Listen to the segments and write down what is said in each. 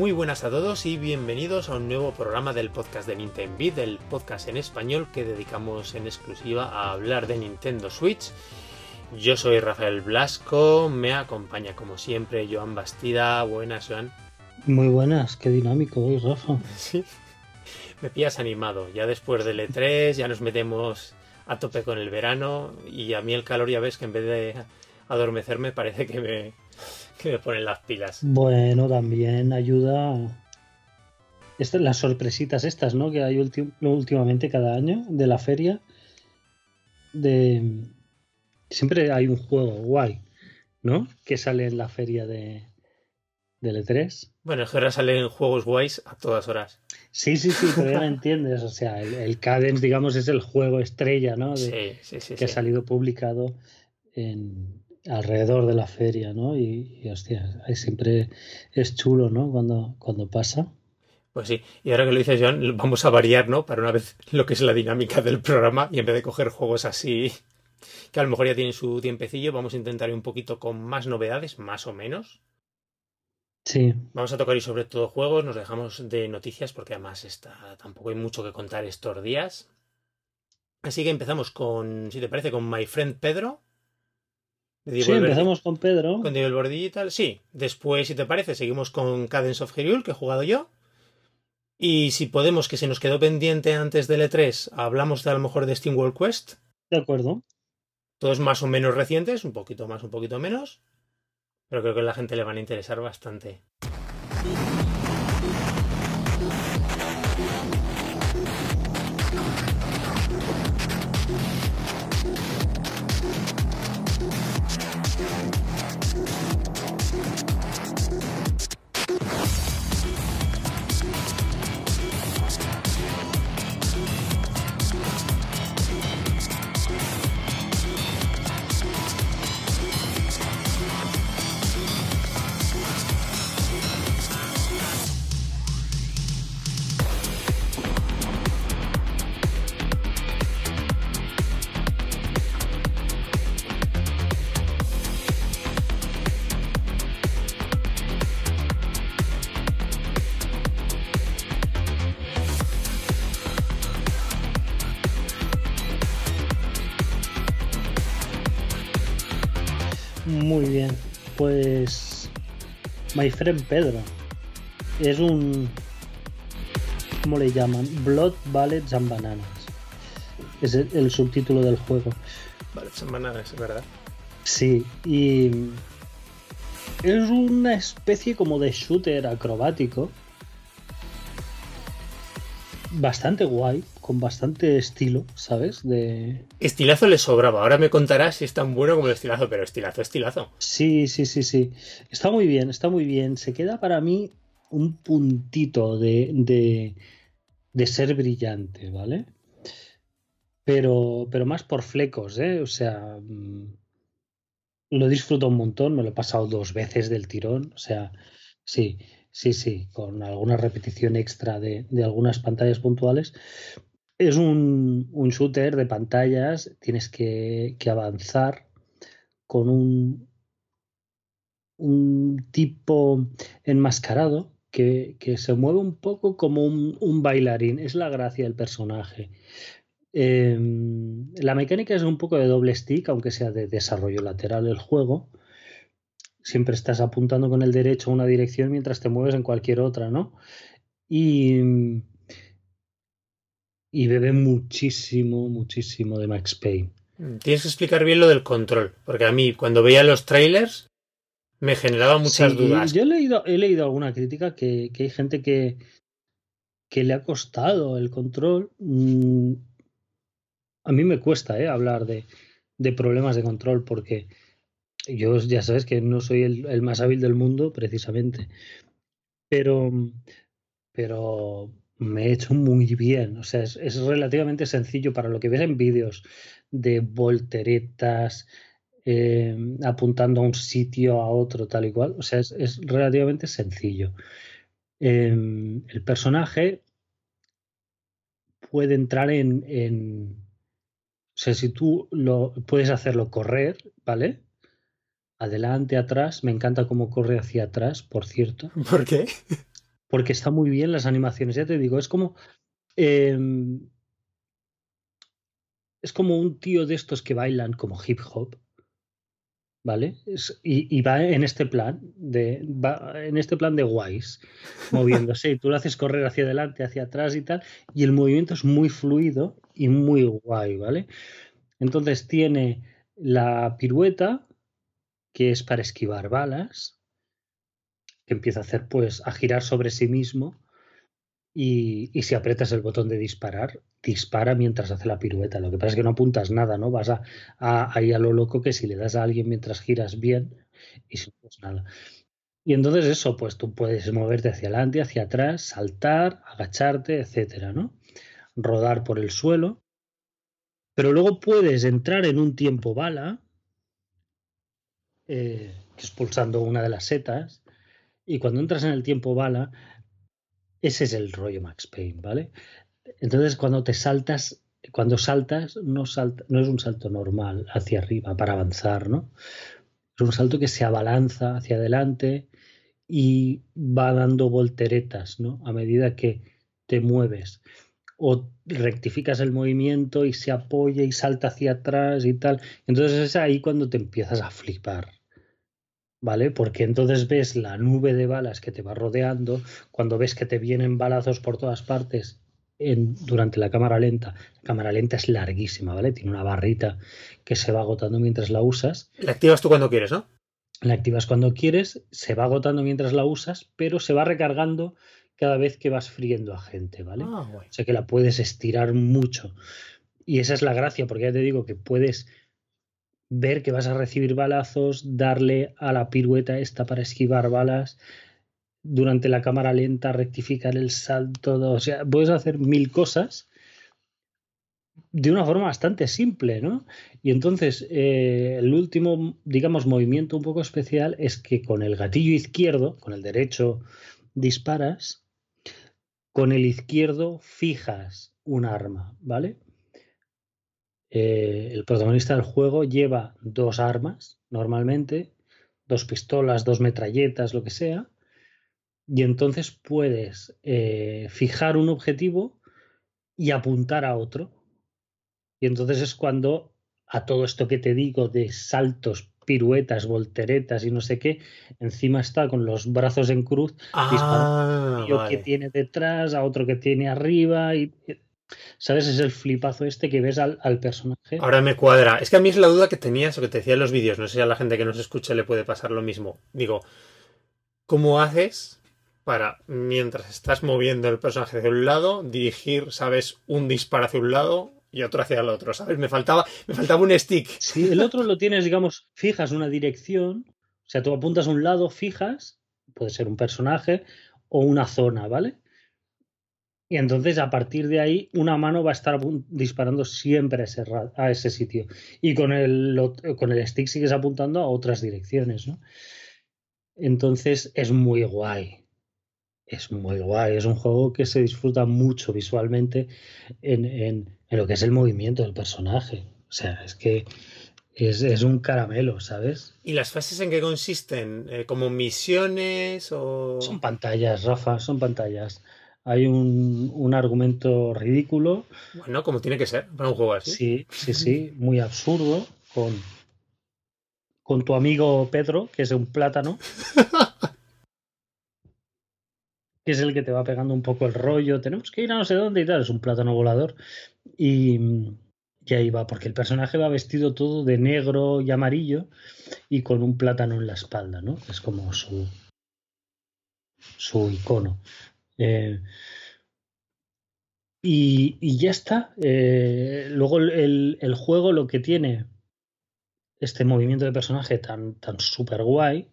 Muy buenas a todos y bienvenidos a un nuevo programa del podcast de Nintendo Beat, el podcast en español que dedicamos en exclusiva a hablar de Nintendo Switch. Yo soy Rafael Blasco, me acompaña como siempre Joan Bastida. Buenas, Joan. Muy buenas, qué dinámico hoy, Rafa. Sí, me pillas animado. Ya después del E3 ya nos metemos a tope con el verano y a mí el calor ya ves que en vez de adormecerme parece que me, que me ponen las pilas. Bueno, también ayuda estas, las sorpresitas estas, ¿no? Que hay últimamente cada año de la feria. De siempre hay un juego guay, ¿no? Que sale en la feria de del E3. Bueno, es que ahora salen juegos guays a todas horas. Sí, sí, sí, pero ya me entiendes. O sea, el, Cadence, digamos, es el juego estrella, ¿no? sí, sí, sí. Que ha salido publicado en, alrededor de la feria, ¿no? Y, hostia, siempre es chulo, ¿no? Cuando, cuando pasa. Pues sí, y ahora que lo dices, John, vamos a variar, ¿no? Para una vez lo que es la dinámica del programa y en vez de coger juegos así que a lo mejor ya tienen su tiempecillo, vamos a intentar ir un poquito con más novedades, más o menos. Sí. Vamos a tocar y sobre todo juegos, nos dejamos de noticias porque además está, tampoco hay mucho que contar estos días. Así que empezamos con, si te parece, con My Friend Pedro. Sí, empezamos con Pedro. Con Digital, sí. Después, si te parece, seguimos con Cadence of Hyrule, que he jugado yo. Y si podemos, que se nos quedó pendiente antes del E3, hablamos de a lo mejor de Steam World Quest. De acuerdo. Todos más o menos recientes, un poquito más, un poquito menos. Pero creo que a la gente le van a interesar bastante. My Friend Pedro es un ¿cómo le llaman? Blood, Ballets and Bananas. Es el, subtítulo del juego. Ballets and Bananas, es verdad. Sí, y es una especie como de shooter acrobático. Bastante guay, con bastante estilo, ¿sabes? De... Estilazo le sobraba. Ahora me contarás si es tan bueno como el estilazo, pero estilazo, estilazo. Sí, sí, sí, sí. Está muy bien, está muy bien. Se queda para mí un puntito de, de, de ser brillante, ¿vale? Pero, pero más por flecos, ¿eh? O sea, mm, lo disfruto un montón, me lo he pasado dos veces del tirón, o sea, sí, sí, sí, con alguna repetición extra de, de algunas pantallas puntuales, es un, un shooter de pantallas, tienes que, que avanzar con un, un tipo enmascarado que, que, se mueve un poco como un, bailarín. Es la gracia del personaje. Eh, la mecánica es un poco de doble stick, aunque sea de desarrollo lateral el juego. Siempre estás apuntando con el derecho a una dirección mientras te mueves en cualquier otra, ¿no? Y y bebe muchísimo, muchísimo de Max Payne. Mm, tienes que explicar bien lo del control, porque a mí cuando veía los trailers me generaba muchas sí, dudas. Yo he leído, he leído alguna crítica que, que hay gente que, que, le ha costado el control. Mm, a mí me cuesta ¿eh? hablar de, de, problemas de control porque yo ya sabes que no soy el, el más hábil del mundo precisamente. Pero, pero me he hecho muy bien. O sea, es, es, relativamente sencillo para lo que ves en vídeos de volteretas, eh, apuntando a un sitio, a otro, tal y cual. O sea, es, es relativamente sencillo. Eh, el personaje puede entrar en, en, O sea, si tú lo puedes hacerlo correr, ¿vale? Adelante, atrás. Me encanta cómo corre hacia atrás, por cierto. ¿Por qué? Porque está muy bien las animaciones. Ya te digo, es como. Em, es como un tío de estos que bailan como hip hop. ¿Vale? y, va en este plan de. Va en este plan de guays, moviéndose. y tú lo haces correr hacia adelante, hacia atrás y tal. Y el movimiento es muy fluido y muy guay, ¿vale? Entonces tiene la pirueta, que es para esquivar balas empieza a hacer, pues, a girar sobre sí mismo. Y, y, si aprietas el botón de disparar, dispara mientras hace la pirueta. Lo que pasa es que no apuntas nada, ¿no? Vas a, ahí a lo loco que si le das a alguien mientras giras bien, y si pues nada. Y entonces eso, pues tú puedes moverte hacia adelante, hacia atrás, saltar, agacharte, etcétera, ¿no? Rodar por el suelo. Pero luego puedes entrar en un tiempo bala, eh, expulsando una de las setas, y cuando entras en el tiempo bala, ese es el rollo Max Payne, ¿vale? Entonces cuando te saltas, cuando saltas, no, es un salto normal hacia arriba para avanzar, ¿no? Es un salto que se abalanza hacia adelante y va dando volteretas, ¿no? A medida que te mueves. O rectificas el movimiento y se apoya y salta hacia atrás y tal. Entonces es ahí cuando te empiezas a flipar. ¿Vale? Porque entonces ves la nube de balas que te va rodeando, cuando ves que te vienen balazos por todas partes en, durante la cámara lenta. La cámara lenta es larguísima, ¿vale? Tiene una barrita que se va agotando mientras la usas. La activas tú cuando quieres, ¿no? La activas cuando quieres, se va agotando mientras la usas, pero se va recargando cada vez que vas friendo a gente, ¿vale? Ah, o sea que la puedes estirar mucho. Y esa es la gracia, porque ya te digo que puedes ver que vas a recibir balazos, darle a la pirueta esta para esquivar balas, durante la cámara lenta rectificar el salto, o sea, puedes hacer mil cosas de una forma bastante simple, ¿no? Y entonces, eh, el último, digamos, movimiento un poco especial es que con el gatillo izquierdo, con el derecho disparas, con el izquierdo fijas un arma, ¿vale? Eh, el protagonista del juego lleva dos armas, normalmente, dos pistolas, dos metralletas, lo que sea, y entonces puedes eh, fijar un objetivo y apuntar a otro. Y entonces es cuando a todo esto que te digo de saltos, piruetas, volteretas y no sé qué, encima está con los brazos en cruz, ah, a que tiene detrás, a otro que tiene arriba, y ¿Sabes? Es el flipazo este que ves al, personaje. Ahora me cuadra. Es que a mí es la duda que tenías o que te decía en los vídeos. No sé si a la gente que nos escucha le puede pasar lo mismo. Digo, ¿cómo haces para, mientras estás moviendo el personaje de un lado, dirigir, sabes, un disparo hacia un lado y otro hacia el otro? ¿Sabes? Me faltaba, me faltaba un stick. Sí, el otro lo tienes, digamos, fijas una dirección. O sea, tú apuntas a un lado, fijas, puede ser un personaje o una zona, ¿vale? Y entonces a partir de ahí una mano va a estar disparando siempre a ese, a ese sitio. Y con el, con el stick sigues apuntando a otras direcciones. ¿no? Entonces es muy guay. Es muy guay. Es un juego que se disfruta mucho visualmente en, en, en lo que es el movimiento del personaje. O sea, es que es, es, un caramelo, ¿sabes? ¿Y las fases en qué consisten? Eh, ¿Como misiones o...? Son pantallas, Rafa, son pantallas hay un, un, argumento ridículo. Bueno, como tiene que ser para un juego así. Sí, sí, sí, muy absurdo, con, con tu amigo Pedro, que es un plátano. que es el que te va pegando un poco el rollo. Tenemos que ir a no sé dónde y tal. Es un plátano volador. Y, y ahí va, porque el personaje va vestido todo de negro y amarillo y con un plátano en la espalda, ¿no? Es como su, su icono. Eh, y, ya está. Eh, luego el, juego lo que tiene este movimiento de personaje tan, tan super guay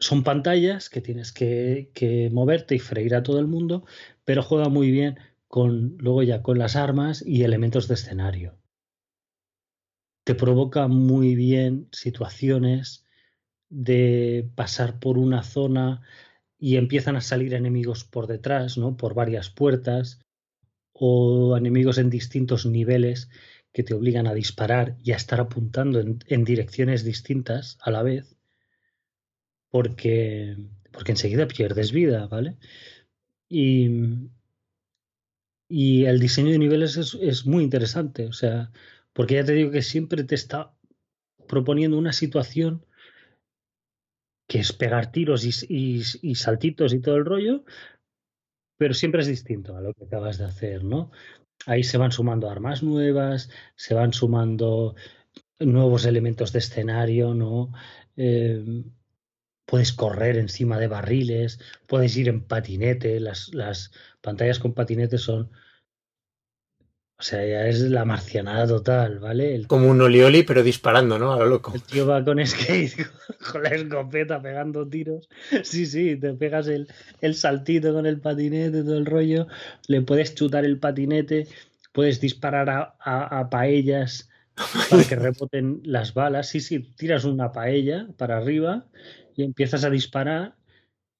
son pantallas que tienes que, que, moverte y freír a todo el mundo, pero juega muy bien con luego ya con las armas y elementos de escenario. Te provoca muy bien situaciones de pasar por una zona y empiezan a salir enemigos por detrás, ¿no? Por varias puertas o enemigos en distintos niveles que te obligan a disparar y a estar apuntando en, direcciones distintas a la vez. Porque, porque enseguida pierdes vida, ¿vale? Y, y el diseño de niveles es, es, muy interesante, o sea, porque ya te digo que siempre te está proponiendo una situación que es pegar tiros y, y, saltitos y todo el rollo, pero siempre es distinto a lo que acabas de hacer, ¿no? Ahí se van sumando armas nuevas, se van sumando nuevos elementos de escenario, ¿no? Eh, puedes correr encima de barriles, puedes ir en patinete, las, las pantallas con patinete son o sea, ya es la marcianada total, ¿vale? El, Como un olioli, pero disparando, ¿no? A lo loco. el tío va con skate, con la escopeta, pegando tiros. Sí, sí, te pegas el, el saltito con el patinete, todo el rollo. Le puedes chutar el patinete, puedes disparar a, a, a paellas para que reboten las balas. Sí, sí, tiras una paella para arriba y empiezas a disparar.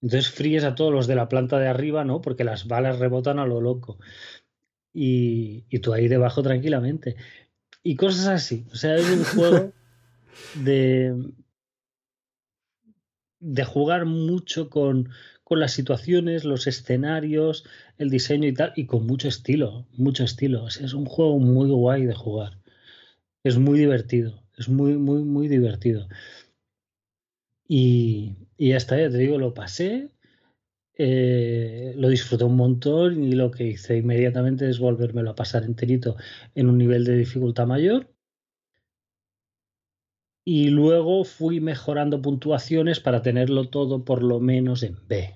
Entonces fríes a todos los de la planta de arriba, ¿no? Porque las balas rebotan a lo loco y, y, tú ahí debajo tranquilamente. Y cosas así. O sea, es un juego de, de jugar mucho con, con las situaciones, los escenarios, el diseño y tal, y con mucho estilo, mucho estilo. O sea, es un juego muy guay de jugar. Es muy divertido, es muy, muy, muy divertido. Y, y hasta ya te digo, lo pasé, eh, lo disfruté un montón y lo que hice inmediatamente es volvérmelo a pasar enterito en un nivel de dificultad mayor. Y luego fui mejorando puntuaciones para tenerlo todo por lo menos en B.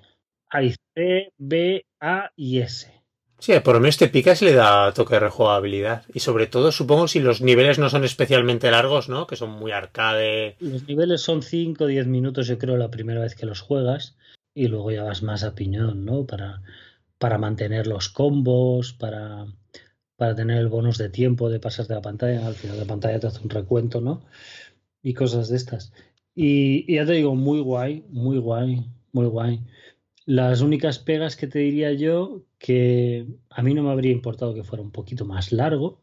Hay C, B, A y S. Sí, por lo menos te picas y le da toque de rejugabilidad. Y sobre todo, supongo, si los niveles no son especialmente largos, ¿no? Que son muy arcade. Los niveles son 5 o 10 minutos, yo creo, la primera vez que los juegas y luego ya vas más a piñón, ¿no? Para, para mantener los combos, para, para tener el bonus de tiempo de pasarte la pantalla. Al final de la pantalla te hace un recuento, ¿no? Y cosas de estas. Y, y, ya te digo, muy guay, muy guay, muy guay. Las únicas pegas que te diría yo, que a mí no me habría importado que fuera un poquito más largo.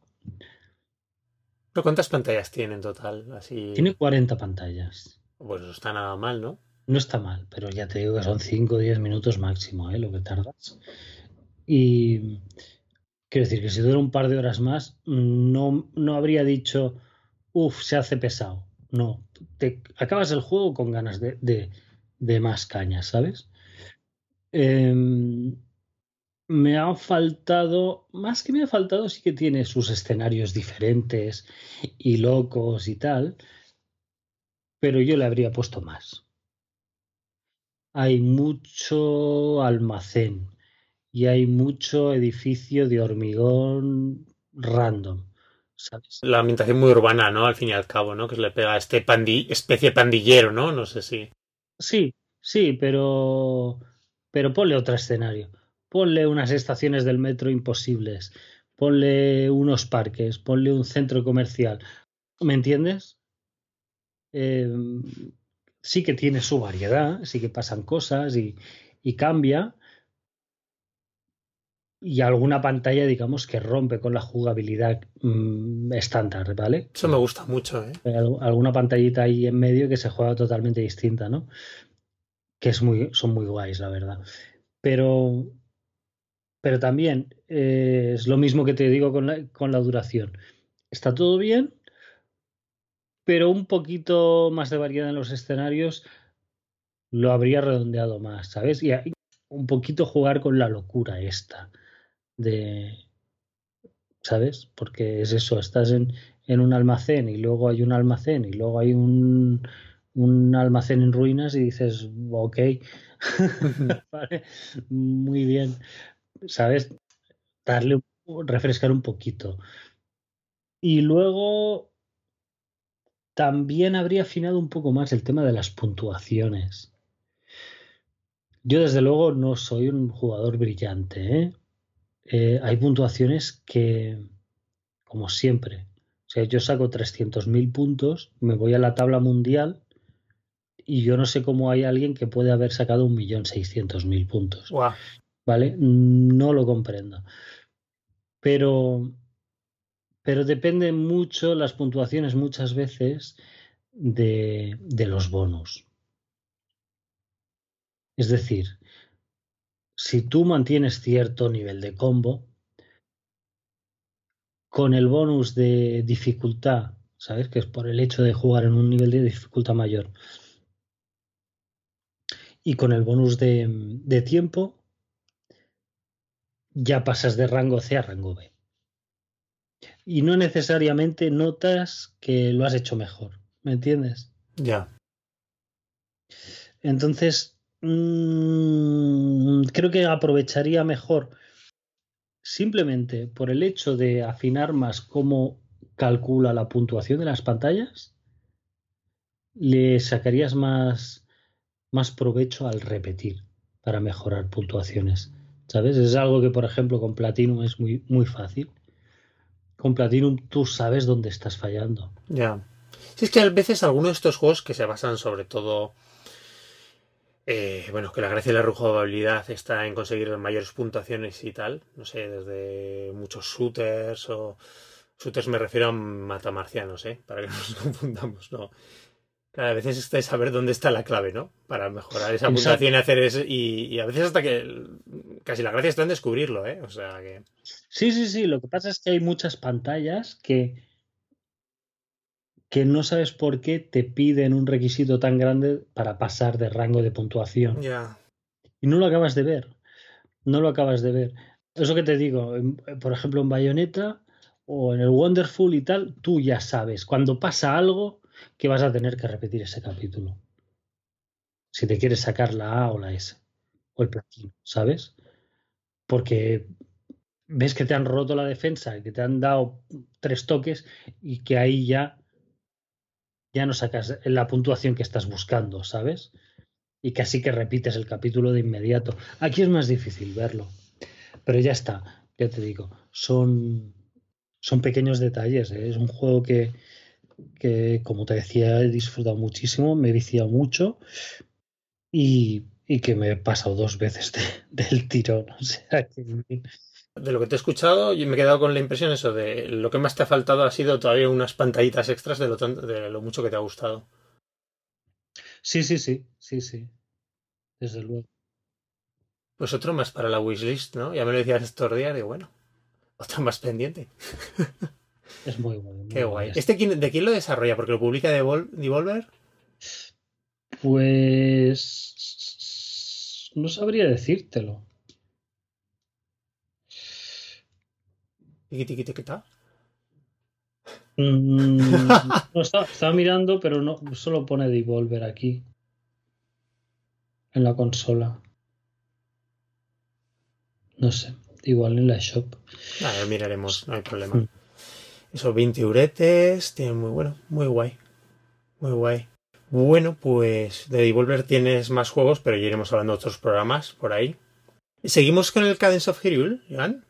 ¿Pero cuántas pantallas tiene en total? Así... Tiene 40 pantallas. Pues no está nada mal, ¿no? No está mal, pero ya te digo que son 5 o 10 minutos máximo ¿eh? lo que tardas. Y quiero decir que si dura un par de horas más, no, no habría dicho, uff, se hace pesado. No, te acabas el juego con ganas de, de, más cañas, ¿sabes? Eh, me ha faltado, más que me ha faltado, sí que tiene sus escenarios diferentes y locos y tal, pero yo le habría puesto más hay mucho almacén y hay mucho edificio de hormigón random. ¿sabes? La ambientación muy urbana, ¿no? Al fin y al cabo, ¿no? Que se le pega a este pandi especie pandillero, ¿no? No sé si. Sí, sí, pero. Pero ponle otro escenario. Ponle unas estaciones del metro imposibles. Ponle unos parques. Ponle un centro comercial. ¿Me entiendes? Eh, sí que tiene su variedad, sí que pasan cosas y, y cambia. Y alguna pantalla, digamos, que rompe con la jugabilidad mmm, estándar, ¿vale? Eso me gusta mucho, ¿eh? Hay alguna pantallita ahí en medio que se juega totalmente distinta, ¿no? Que es muy, son muy guays, la verdad. Pero, pero también eh, es lo mismo que te digo con la, con la duración. Está todo bien, pero un poquito más de variedad en los escenarios lo habría redondeado más, ¿sabes? Y un poquito jugar con la locura esta de, ¿sabes? Porque es eso, estás en, en un almacén y luego hay un almacén y luego hay un, un almacén en ruinas y dices, ok, muy bien, ¿sabes? Darle, refrescar un poquito. Y luego también habría afinado un poco más el tema de las puntuaciones. Yo desde luego no soy un jugador brillante. ¿eh? Eh, hay puntuaciones que, como siempre, o sea, yo saco 300.000 puntos, me voy a la tabla mundial y yo no sé cómo hay alguien que puede haber sacado 1.600.000 puntos. Wow. ¿Vale? No lo comprendo. Pero pero depende mucho las puntuaciones muchas veces de, los bonos. Es decir, si tú mantienes cierto nivel de combo, con el bonus de dificultad, ¿sabes? Que es por el hecho de jugar en un nivel de dificultad mayor. Y con el bonus de tiempo, ya pasas de rango C a rango B. Y no necesariamente notas que lo has hecho mejor. ¿Me entiendes? Ya. Entonces, mmm, creo que aprovecharía mejor simplemente por el hecho de afinar más cómo calcula la puntuación de las pantallas, le sacarías más, más provecho al repetir para mejorar puntuaciones. ¿Sabes? Es algo que, por ejemplo, con Platinum es muy, muy fácil. Con Platinum tú sabes dónde estás fallando. Ya. Si es que a veces algunos de estos juegos que se basan sobre todo eh, bueno, que la gracia de la rejugabilidad está en conseguir mayores puntuaciones y tal. No sé, desde muchos shooters o. Shooters me refiero a matamarcianos, ¿eh? Para que no nos confundamos, ¿no? Claro, a veces está saber dónde está la clave, ¿no? Para mejorar esa puntuación y hacer eso. Y, y, a veces hasta que. Casi la gracia está en descubrirlo, ¿eh? O sea que. Sí, sí, sí. Lo que pasa es que hay muchas pantallas que que no sabes por qué te piden un requisito tan grande para pasar de rango de puntuación. Ya. Y no lo acabas de ver. No lo acabas de ver. Eso que te digo, por ejemplo, en Bayonetta o en el Wonderful y tal, tú ya sabes cuando pasa algo que vas a tener que repetir ese capítulo. Si te quieres sacar la A o la S o el platino, ¿sabes? Porque ves que te han roto la defensa, que te han dado tres toques y que ahí ya ya no sacas la puntuación que estás buscando, ¿sabes? Y casi que repites el capítulo de inmediato. Aquí es más difícil verlo. Pero ya está, ya te digo, son, son pequeños detalles. ¿eh? Es un juego que, que, como te decía, he disfrutado muchísimo, me he viciado mucho y, y que me he pasado dos veces de, del tirón. O sea, que, de lo que te he escuchado, y me he quedado con la impresión eso de lo que más te ha faltado ha sido todavía unas pantallitas extras de lo, de lo mucho que te ha gustado. Sí, sí, sí, sí, sí. Desde luego. Pues otro más para la wishlist, ¿no? Ya me lo decías estos días, y bueno, otro más pendiente. Es muy bueno. Muy Qué guay. ¿Este de quién lo desarrolla? ¿Porque lo publica Devolver? Pues no sabría decírtelo. Mm, no, está, está, mirando, pero no solo pone Devolver aquí. En la consola. No sé. Igual en la shop. A ver, miraremos, no hay problema. Mm. Eso, 20 uretes. Tiene muy bueno, muy guay. Muy guay. Bueno, pues de Devolver tienes más juegos, pero ya iremos hablando de otros programas por ahí. ¿Seguimos con el Cadence of Hyrule, Iván?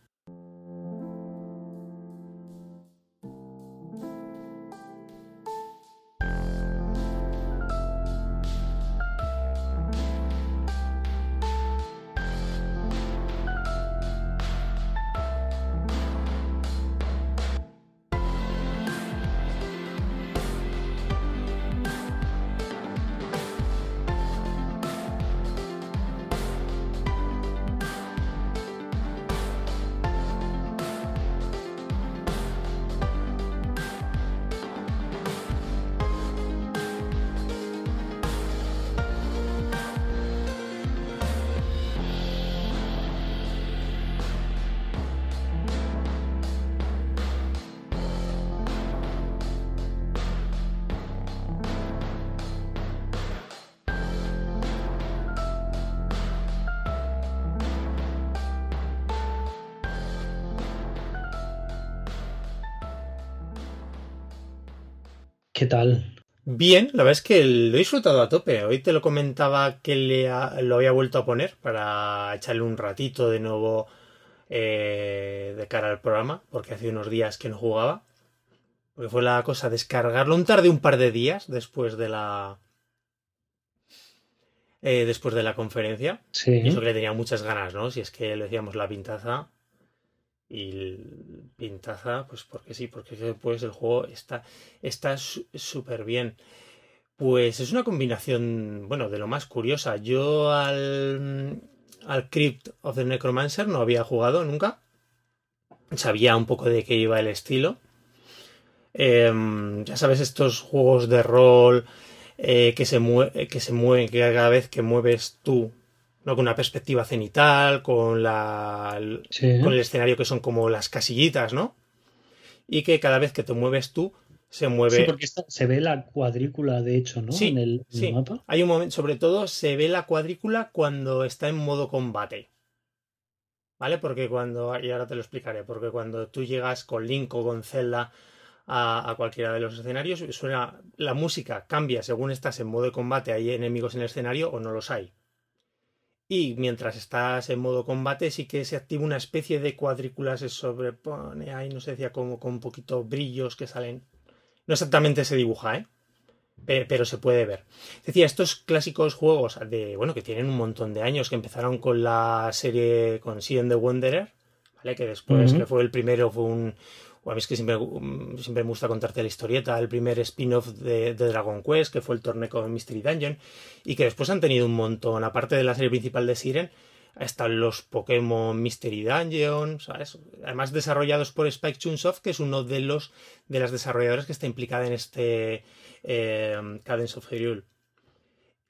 ¿Qué tal? Bien, la verdad es que lo he disfrutado a tope. Hoy te lo comentaba que le lo había vuelto a poner para echarle un ratito de nuevo eh, de cara al programa, porque hace unos días que no jugaba. Porque fue la cosa descargarlo. Un tarde un par de días después de la. Eh, después de la conferencia. Sí. Y eso que le tenía muchas ganas, ¿no? Si es que le decíamos la pintaza. Y pintaza, pues porque sí, porque después el juego está está súper bien. Pues es una combinación, bueno, de lo más curiosa. Yo al, al Crypt of the Necromancer no había jugado nunca. Sabía un poco de qué iba el estilo. Em, ya sabes, estos juegos de rol eh, que, se que se mueven, que cada vez que mueves tú, ¿no? con una perspectiva cenital, con, la, con el escenario que son como las casillitas, ¿no? Y que cada vez que te mueves tú, se mueve. Sí, porque se ve la cuadrícula, de hecho, ¿no? Sí, en el, sí. mapa. Hay un momento, sobre todo, se ve la cuadrícula cuando está en modo combate. ¿Vale? Porque cuando. Y ahora te lo explicaré. Porque cuando tú llegas con Link o con Zelda a, a cualquiera de los escenarios, suena. La música cambia según estás en modo de combate, hay enemigos en el escenario o no los hay. Y mientras estás en modo combate, sí que se activa una especie de cuadrícula, se sobrepone ahí, no sé, decía como con un poquito brillos que salen no exactamente se dibuja, ¿eh? Pero se puede ver. Decía, estos clásicos juegos de, bueno, que tienen un montón de años, que empezaron con la serie con Seed the Wanderer, ¿vale? Que después, que fue el primero, fue un. A mí es que siempre, siempre me gusta contarte la historieta, el primer spin-off de, Dragon Quest, que fue el torneo Mystery Dungeon, y que después han tenido un montón, aparte de la serie principal de Siren, están los Pokémon Mystery Dungeon. Además desarrollados por Spike Chunsoft, que es uno de los de las desarrolladoras que está implicada en este eh, Cadence of Hyrule.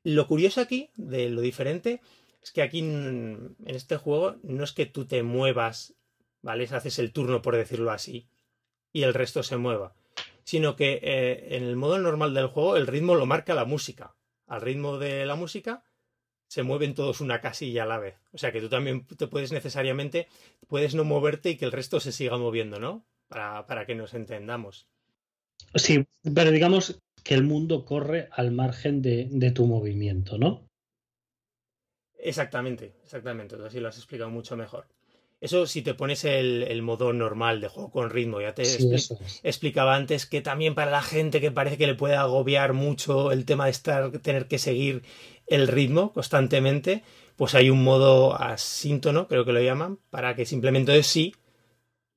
Lo curioso aquí, de lo diferente, es que aquí en este juego no es que tú te muevas, ¿vale? Haces el turno, por decirlo así, y el resto se mueva, sino que eh, en el modo normal del juego el ritmo lo marca la música. Al ritmo de la música se mueven todos una casilla a la vez. O sea que tú también te puedes necesariamente, puedes no moverte y que el resto se siga moviendo, ¿no? Para, para que nos entendamos. Sí, pero digamos que el mundo corre al margen de, de tu movimiento, ¿no? Exactamente, exactamente. Así lo has explicado mucho mejor. Eso si te pones el, el, modo normal de juego con ritmo, ya te sí, expli es. explicaba antes que también para la gente que parece que le puede agobiar mucho el tema de estar, tener que seguir el ritmo constantemente, pues hay un modo asíntono, creo que lo llaman, para que simplemente sí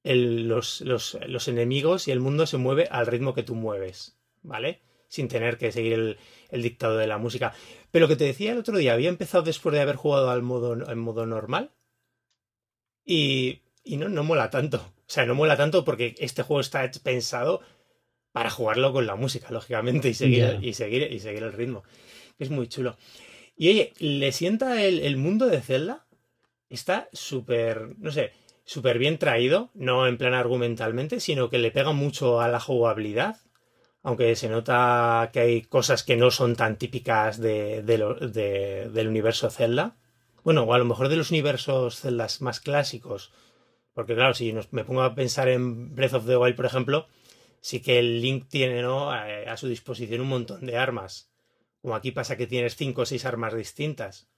el, los, los, los, enemigos y el mundo se mueve al ritmo que tú mueves, ¿vale? Sin tener que seguir el, el, dictado de la música. Pero lo que te decía el otro día, había empezado después de haber jugado al modo, en modo normal y, y no, no mola tanto. O sea, no mola tanto porque este juego está pensado para jugarlo con la música, lógicamente, y seguir, yeah. y seguir, y seguir el ritmo. Es muy chulo. Y oye, ¿le sienta el, el mundo de Zelda? Está súper, no sé, súper bien traído, no en plan argumentalmente, sino que le pega mucho a la jugabilidad. Aunque se nota que hay cosas que no son tan típicas de, de lo, de, del universo Zelda. Bueno, o a lo mejor de los universos Zeldas más clásicos. Porque claro, si nos, me pongo a pensar en Breath of the Wild, por ejemplo, sí que el Link tiene ¿no? a, a su disposición un montón de armas. Como aquí pasa que tienes cinco o seis armas distintas.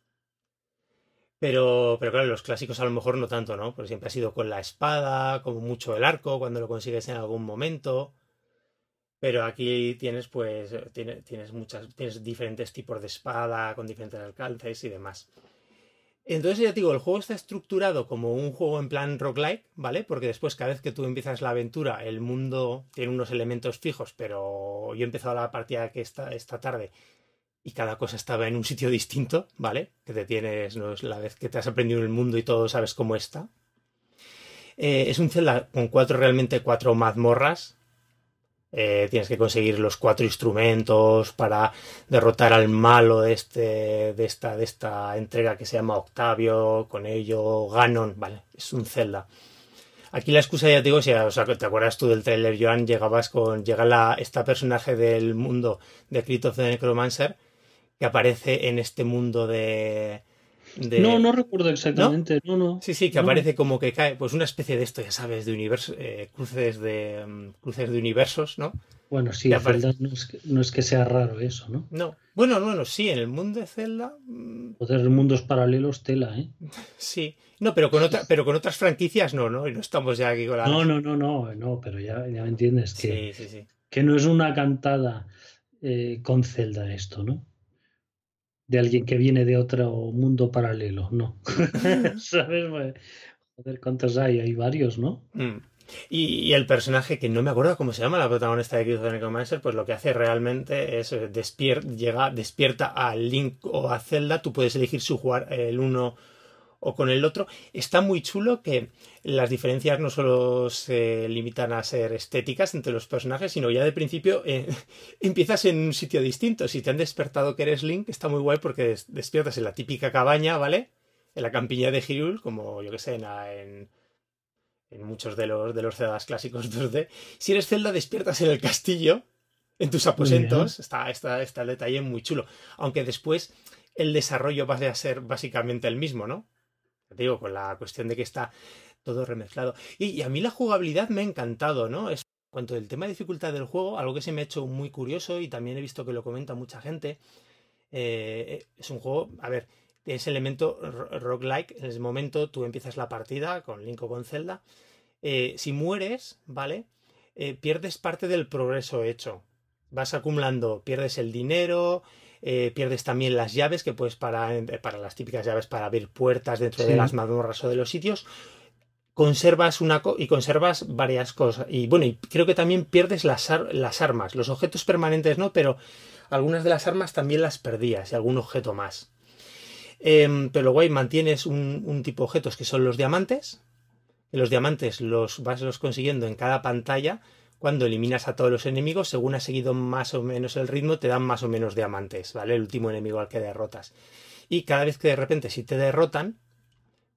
Pero, pero claro, los clásicos a lo mejor no tanto, ¿no? Porque siempre ha sido con la espada, como mucho el arco, cuando lo consigues en algún momento. Pero aquí tienes, pues, tienes, tienes muchas, tienes diferentes tipos de espada, con diferentes alcances y demás. Entonces, ya te digo, el juego está estructurado como un juego en plan roguelike, ¿vale? Porque después, cada vez que tú empiezas la aventura, el mundo tiene unos elementos fijos, pero yo he empezado la partida que esta, esta tarde y cada cosa estaba en un sitio distinto, ¿vale? Que te tienes, no es la vez que te has aprendido el mundo y todo sabes cómo está. Eh, es un Zelda con cuatro, realmente cuatro mazmorras. Eh, tienes que conseguir los cuatro instrumentos para derrotar al malo de, este, de, esta, de esta entrega que se llama Octavio, con ello Ganon, ¿vale? Es un Zelda. Aquí la excusa ya te digo, si o sea, te acuerdas tú del trailer, Joan, llegabas con, llega la, esta personaje del mundo de Crypt of the Necromancer, que aparece en este mundo de, de... No, no recuerdo exactamente. ¿No? no, no. Sí, sí, que no. aparece como que cae, pues una especie de esto, ya sabes, de universo, eh, cruces de um, cruces de universos, ¿no? Bueno, sí, Zelda no es, que, no es, que, sea raro eso, ¿no? No. Bueno, bueno, sí, en el mundo de Zelda. Poder mundos paralelos, tela, ¿eh? Sí. No, pero con otra, pero con otras franquicias no, ¿no? Y no estamos ya aquí con la. No, no, no, no, no, pero ya, ya me entiendes que, sí, sí, sí. que no es una cantada eh, con Zelda esto, ¿no? De alguien que viene de otro mundo paralelo, no. ¿Sabes? Joder, ¿cuántos hay? Hay varios, ¿no? Mm. Y, el personaje, que no me acuerdo cómo se llama, la protagonista de the Necromancer, pues lo que hace realmente es eh, despier llega, despierta a Link o a Zelda, tú puedes elegir su jugar el uno o con el otro. Está muy chulo que las diferencias no solo se limitan a ser estéticas entre los personajes, sino ya de principio eh, empiezas en un sitio distinto. Si te han despertado que eres Link, está muy guay porque despiertas en la típica cabaña, ¿vale? En la campiña de Hyrule, como yo que sé, en, en, muchos de los, de los Zeldas clásicos 2D. Si eres Zelda, despiertas en el castillo, en tus aposentos. Está, está, está el detalle muy chulo. Aunque después el desarrollo va a ser básicamente el mismo, ¿no? Digo, con la cuestión de que está todo remezclado. Y, a mí la jugabilidad me ha encantado, ¿no? Es cuanto al tema de dificultad del juego, algo que se me ha hecho muy curioso y también he visto que lo comenta mucha gente. Eh, es un juego, a ver, ese elemento roguelike. En ese momento tú empiezas la partida con Link o con Zelda. Eh, si mueres, ¿vale? Eh, pierdes parte del progreso hecho. Vas acumulando, pierdes el dinero, eh, pierdes también las llaves que puedes para, eh, para las típicas llaves para abrir puertas dentro de las mazmorras o de los sitios. Conservas una y conservas varias cosas. Y bueno, y creo que también pierdes las, las armas. Los objetos permanentes no, pero algunas de las armas también las perdías y algún objeto más. Em, pero ahí mantienes un, un, tipo de objetos que son los diamantes. los diamantes los vas los consiguiendo en cada pantalla cuando eliminas a todos los enemigos, según has seguido más o menos el ritmo, te dan más o menos diamantes, ¿vale? El último enemigo al que derrotas. Y cada vez que de repente si te derrotan,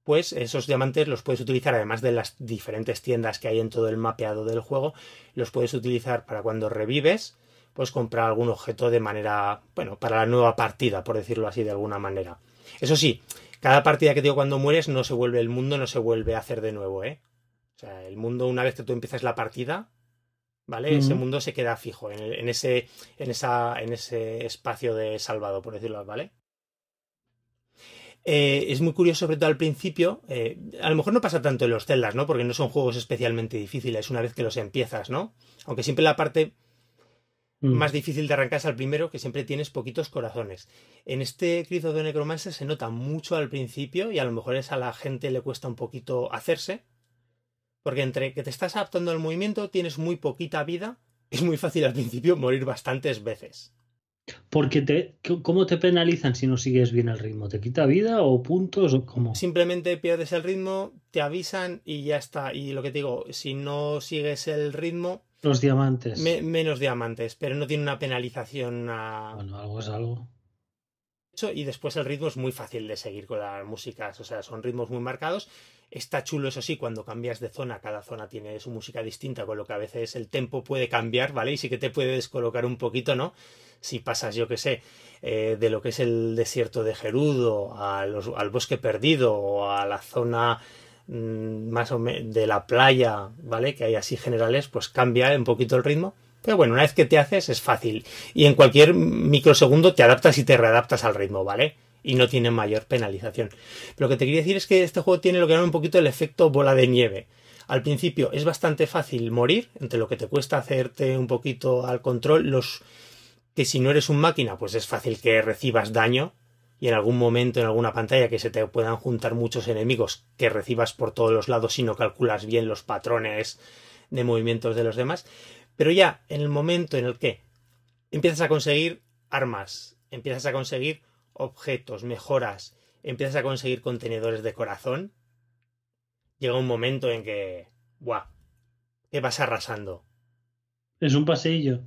pues esos diamantes los puedes utilizar, además de las diferentes tiendas que hay en todo el mapeado del juego, los puedes utilizar para cuando revives, pues comprar algún objeto de manera, bueno, para la nueva partida, por decirlo así de alguna manera. Eso sí, cada partida que digo cuando mueres no se vuelve el mundo, no se vuelve a hacer de nuevo, ¿eh? O sea, el mundo una vez que tú empiezas la partida, ¿vale? Ese mundo se queda fijo en, ese, en, esa, en ese espacio de salvado, por decirlo, ¿vale? Eh, es muy curioso, sobre todo al principio. Eh, a lo mejor no pasa tanto en los celdas, ¿no? Porque no son juegos especialmente difíciles una vez que los empiezas, ¿no? Aunque siempre la parte mm. más difícil de arrancar es al primero, que siempre tienes poquitos corazones. En este Crizo de Necromancer se nota mucho al principio y a lo mejor es a la gente le cuesta un poquito hacerse, porque entre que te estás adaptando al movimiento, tienes muy poquita vida, es muy fácil al principio morir bastantes veces. Porque te, ¿cómo te penalizan si no sigues bien el ritmo? ¿Te quita vida o puntos o cómo? Simplemente pierdes el ritmo, te avisan y ya está. Y lo que te digo, si no sigues el ritmo... Los diamantes. menos diamantes, pero no tiene una penalización a... Bueno, algo es algo. Y después el ritmo es muy fácil de seguir con las músicas, o sea, son ritmos muy marcados Está chulo, eso sí, cuando cambias de zona, cada zona tiene su música distinta, con lo que a veces el tempo puede cambiar, ¿vale? Y sí que te puede descolocar un poquito, ¿no? Si pasas, yo que sé, eh, de lo que es el desierto de Gerudo al bosque perdido o a la zona mm, más o menos de la playa, ¿vale? Que hay así generales, pues cambia un poquito el ritmo. Pero bueno, una vez que te haces es fácil. Y en cualquier microsegundo te adaptas y te readaptas al ritmo, ¿vale? Y no tiene mayor penalización. Pero lo que te quería decir es que este juego tiene lo que llama un poquito el efecto bola de nieve. Al principio es bastante fácil morir, entre lo que te cuesta hacerte un poquito al control, los que si no eres un máquina, pues es fácil que recibas daño y en algún momento en alguna pantalla que se te puedan juntar muchos enemigos que recibas por todos los lados si no calculas bien los patrones de movimientos de los demás. Pero ya en el momento en el que empiezas a conseguir armas, empiezas a conseguir objetos, mejoras, empiezas a conseguir contenedores de corazón, llega un momento en que, ¡buah! ¿Qué vas arrasando? Es un paseillo.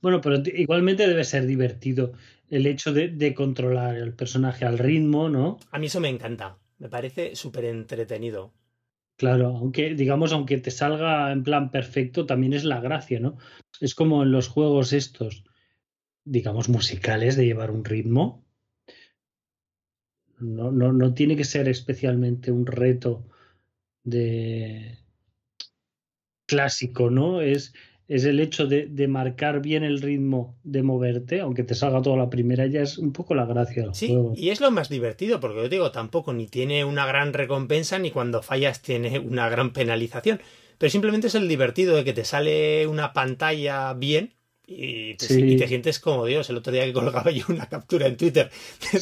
Bueno, pero igualmente debe ser divertido el hecho de, controlar el personaje al ritmo, ¿no? A mí eso me encanta. Me parece súper entretenido. Claro, aunque digamos, aunque te salga en plan perfecto, también es la gracia, ¿no? Es como en los juegos estos, digamos, musicales de llevar un ritmo. No, no, no tiene que ser especialmente un reto de clásico, ¿no? Es, es el hecho de, de, marcar bien el ritmo de moverte, aunque te salga toda la primera, ya es un poco la gracia del sí, Y es lo más divertido, porque yo digo, tampoco ni tiene una gran recompensa, ni cuando fallas tiene una gran penalización. Pero simplemente es el divertido de que te sale una pantalla bien y te, sientes como Dios. El otro día que colgaba yo una captura en Twitter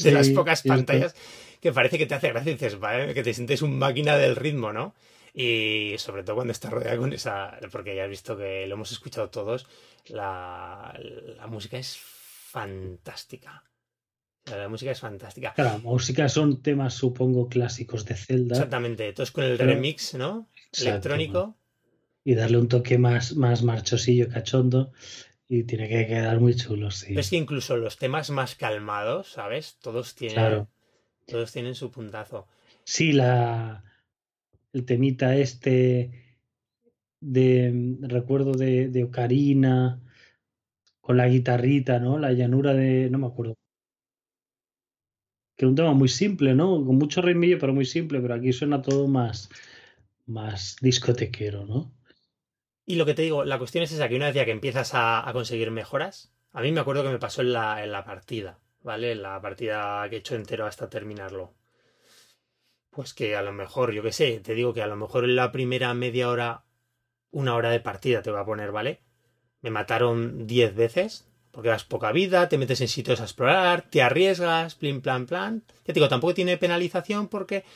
de las pocas pantallas que parece que te hace gracia y dices, vale, que te sientes un máquina del ritmo, ¿no? Y sobre todo cuando está rodeada con esa. Porque ya has visto que lo hemos escuchado todos. La, la música es fantástica. La música es fantástica. Claro, la música son temas, supongo, clásicos de Zelda. Exactamente. Entonces con el remix, ¿no? Electrónico. Y darle un toque más, más marchosillo, cachondo. Y tiene que quedar muy chulo, sí. es que incluso los temas más calmados, ¿sabes? Todos tienen, todos tienen su puntazo. Sí, la, el temita este de recuerdo de, de Ocarina con la guitarrita, ¿no? La llanura de. no me acuerdo. Que es un tema muy simple, ¿no? Con mucho ritmillo, pero muy simple, pero aquí suena todo más, más discotequero, ¿no? Y lo que te digo, la cuestión es esa, que una vez ya que empiezas a, conseguir mejoras, a mí me acuerdo que me pasó en la, en la partida, ¿vale? En la partida que he hecho entero hasta terminarlo. Pues que a lo mejor, yo qué sé, te digo que a lo mejor en la primera media hora, una hora de partida te voy a poner, ¿vale? Me mataron 10 veces, porque das poca vida, te metes en sitios a explorar, te arriesgas, plin, plan, plan. Ya te digo, tampoco tiene penalización porque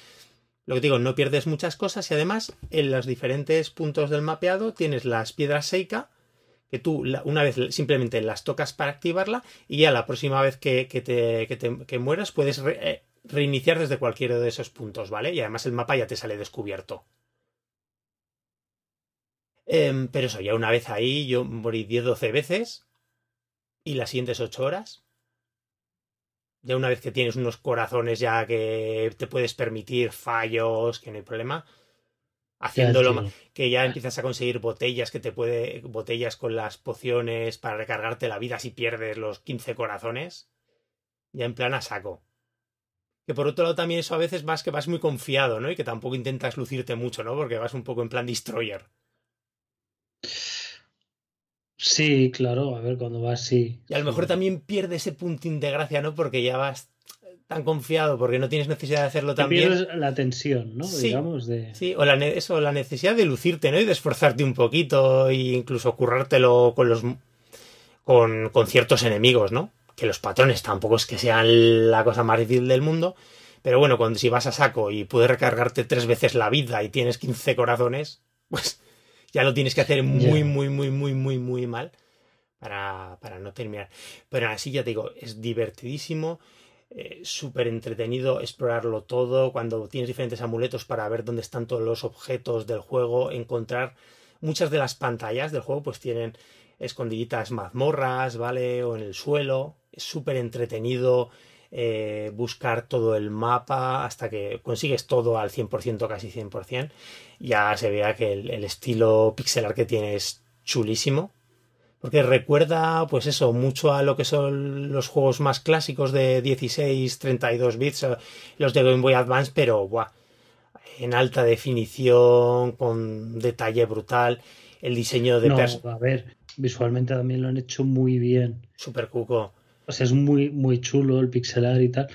lo que digo, no pierdes muchas cosas y además en los diferentes puntos del mapeado tienes las piedras Seika que tú una vez simplemente las tocas para activarla y ya la próxima vez que, te, mueras puedes eh, reiniciar desde cualquiera de esos puntos, ¿vale? Y además el mapa ya te sale descubierto. Em, pero eso, ya una vez ahí yo morí 10-12 veces y las siguientes 8 horas ya una vez que tienes unos corazones ya que te puedes permitir fallos, que no hay problema, haciéndolo que ya empiezas a conseguir botellas que te puede botellas con las pociones para recargarte la vida si pierdes los 15 corazones, ya en plan a saco. Que por otro lado también eso a veces vas que vas muy confiado, ¿no? Y que tampoco intentas lucirte mucho, ¿no? Porque vas un poco en plan destroyer. Sí, claro, a ver, cuando vas, sí. Y a lo mejor también pierde ese puntín de gracia, ¿no? Porque ya vas tan confiado, porque no tienes necesidad de hacerlo también. Pierdes la tensión, ¿no? Sí, Digamos, de... sí o la, eso, la necesidad de lucirte, ¿no? Y de esforzarte un poquito e incluso currártelo con los con, con ciertos enemigos, ¿no? Que los patrones tampoco es que sean la cosa más difícil del mundo. Pero bueno, cuando si vas a saco y puedes recargarte tres veces la vida y tienes 15 corazones, pues ya lo tienes que hacer muy, muy, muy, muy, muy, muy mal para, para no terminar. Pero así ya te digo, es divertidísimo. Eh, súper entretenido explorarlo todo, cuando tienes diferentes amuletos para ver dónde están todos los objetos del juego, encontrar muchas de las pantallas del juego pues tienen escondiditas mazmorras, ¿vale? O en el suelo, es súper entretenido eh, buscar todo el mapa hasta que consigues todo al 100%, casi 100%, ya se vea que el, estilo pixelar que tiene es chulísimo. Porque recuerda, pues eso, mucho a lo que son los juegos más clásicos de 16, 32 bits, eh, los de Game Boy Advance, pero buah, en alta definición, con detalle brutal, el diseño de... No, a ver, visualmente también lo han hecho muy bien. Super cuco. O sea, es muy, muy chulo el pixelar y tal.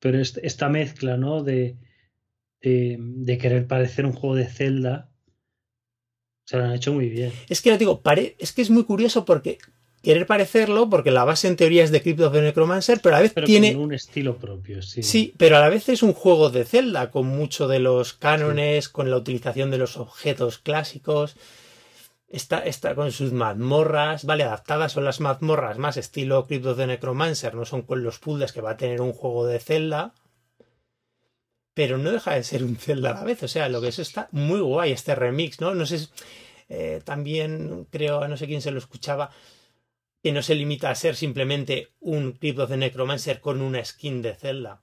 Pero esta mezcla, ¿no? De, de, querer parecer un juego de Zelda. Se lo han hecho muy bien. Es que digo, es que es muy curioso porque querer parecerlo, porque la base en teoría es de Crypt of the Necromancer, pero a la vez tiene. un estilo propio, sí. Sí, pero a la vez es un juego de Zelda, con mucho de los cánones, con la utilización de los objetos clásicos. Está, está con sus mazmorras, vale, adaptadas son las mazmorras más estilo Crypt of the Necromancer, no son con los puzzles que va a tener un juego de Zelda, pero no deja de ser un Zelda a la vez, o sea, lo que es está muy guay este remix, ¿no? No sé, eh, también creo, no sé quién se lo escuchaba, que no se limita a ser simplemente un of the Necromancer con una skin de Zelda.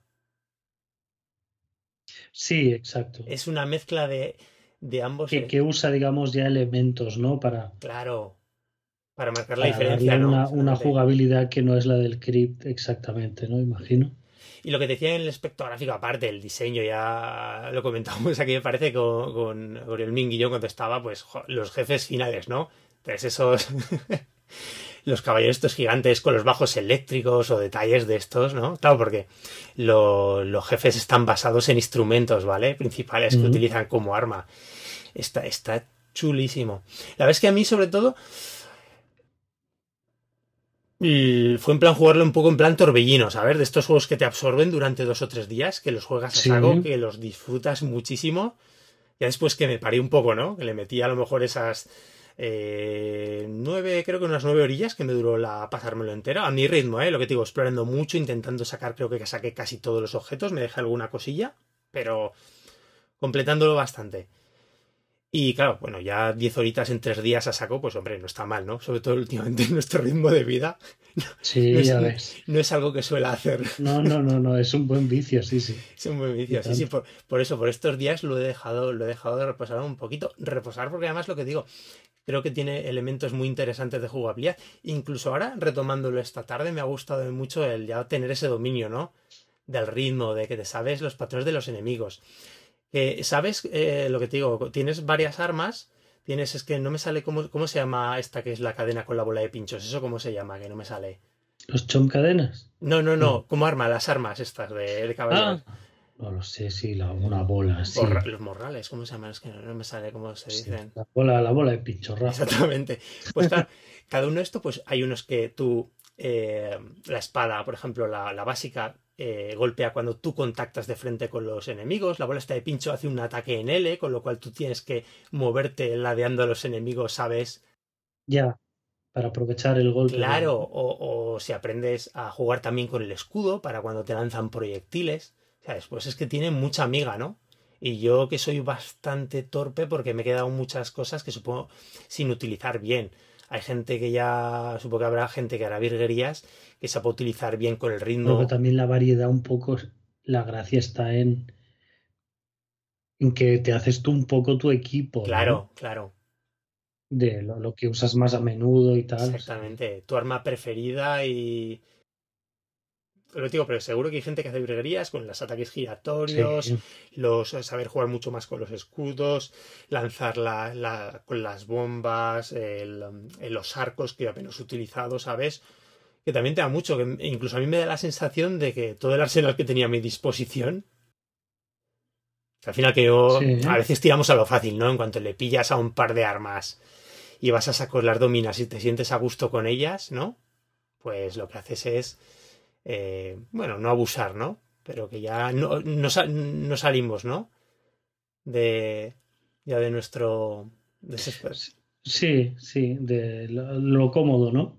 Sí, exacto. Es una mezcla de de ambos. Que, usa, digamos, ya elementos, ¿no? Para. Claro. Para marcar la diferencia, ¿no? Una, jugabilidad que no es la del Crypt exactamente, ¿no? Imagino. Y lo que decía en el aspecto gráfico, aparte, el diseño, ya lo comentábamos aquí, me parece, con, con, el Ming y yo cuando estaba, pues los jefes finales, ¿no? Entonces esos... los caballeros estos gigantes con los bajos eléctricos o detalles de estos, ¿no? Claro, porque los jefes están basados en instrumentos, ¿vale? Principales que utilizan como arma. Está, está chulísimo. La verdad es que a mí, sobre todo, fue en plan jugarlo un poco en plan torbellino, ¿sabes? De estos juegos que te absorben durante dos o tres días, que los juegas a saco, que los disfrutas muchísimo. Ya después que me paré un poco, ¿no? Que le metí a lo mejor esas eh, nueve, creo que unas nueve orillas que me duró la pasármelo entero. A mi ritmo, ¿eh? Lo que te digo, explorando mucho, intentando sacar, creo que saqué casi todos los objetos, me dejé alguna cosilla, pero completándolo bastante. Y claro, bueno, ya 10 horitas en 3 días a saco, pues hombre, no está mal, ¿no? Sobre todo últimamente en nuestro ritmo de vida. Sí, no es, ya ves. No es algo que suele hacer. No, no, no, no, es un buen vicio, sí, sí. Es un buen vicio, sí, sí. Por, por, eso, por estos días lo he dejado, lo he dejado de reposar un poquito. Reposar porque además lo que digo, creo que tiene elementos muy interesantes de jugabilidad. Incluso ahora, retomándolo esta tarde, me ha gustado mucho el ya tener ese dominio, ¿no? Del ritmo, de que te sabes los patrones de los enemigos. Que, ¿Sabes eh, lo que te digo? Tienes varias armas. Tienes, es que no me sale cómo, cómo se llama esta que es la cadena con la bola de pinchos. ¿Eso cómo se llama? Que no me sale. ¿Los chomcadenas? No, no, no. Como arma, las armas estas de, de caballeros. Ah, no lo sé, sí, la, una bola. Sí. Borra, los morrales, ¿cómo se llaman? Es que no, no me sale cómo se Sí, dicen. la, bola, la bola de pinchorra. Exactamente. Pues claro, cada uno de estos, pues hay unos que tú, eh, la espada, por ejemplo, la, la básica, eh, golpea cuando tú contactas de frente con los enemigos. La bola esta de pincho hace un ataque en L, con lo cual tú tienes que moverte ladeando a los enemigos, ¿sabes? Ya, para aprovechar el golpe. Claro, o, o si aprendes a jugar también con el escudo para cuando te lanzan proyectiles. ¿Sabes? Pues es que tiene mucha amiga, ¿no? Y yo que soy bastante torpe porque me he quedado muchas cosas que supongo sin utilizar bien. Hay gente que ya, supongo que habrá gente que hará virguerías que sepa utilizar bien con el ritmo. Creo que también la variedad un poco, la gracia está en, en que te haces tú un poco tu equipo. Claro, ¿no? claro. De lo, lo, que usas más a menudo y tal. Exactamente. Tu arma preferida y. Lo digo, pero seguro que hay gente que hace virguerías con los ataques giratorios, Sí. los saber jugar mucho más con los escudos, lanzar la, la- con las bombas, el, los arcos que apenas he utilizado, ¿sabes? Que también te da mucho, que incluso a mí me da la sensación de que todo el arsenal que tenía a mi disposición, al final que yo, Sí. a veces tiramos a lo fácil, ¿no? En cuanto le pillas a un par de armas y vas a sacar las dominas y te sientes a gusto con ellas, ¿no? Pues lo que haces es, eh, bueno, no abusar, ¿no? Pero que ya no, no, no salimos, ¿no? De, ya de nuestro... de ese- Sí, sí, de lo, lo cómodo, ¿no?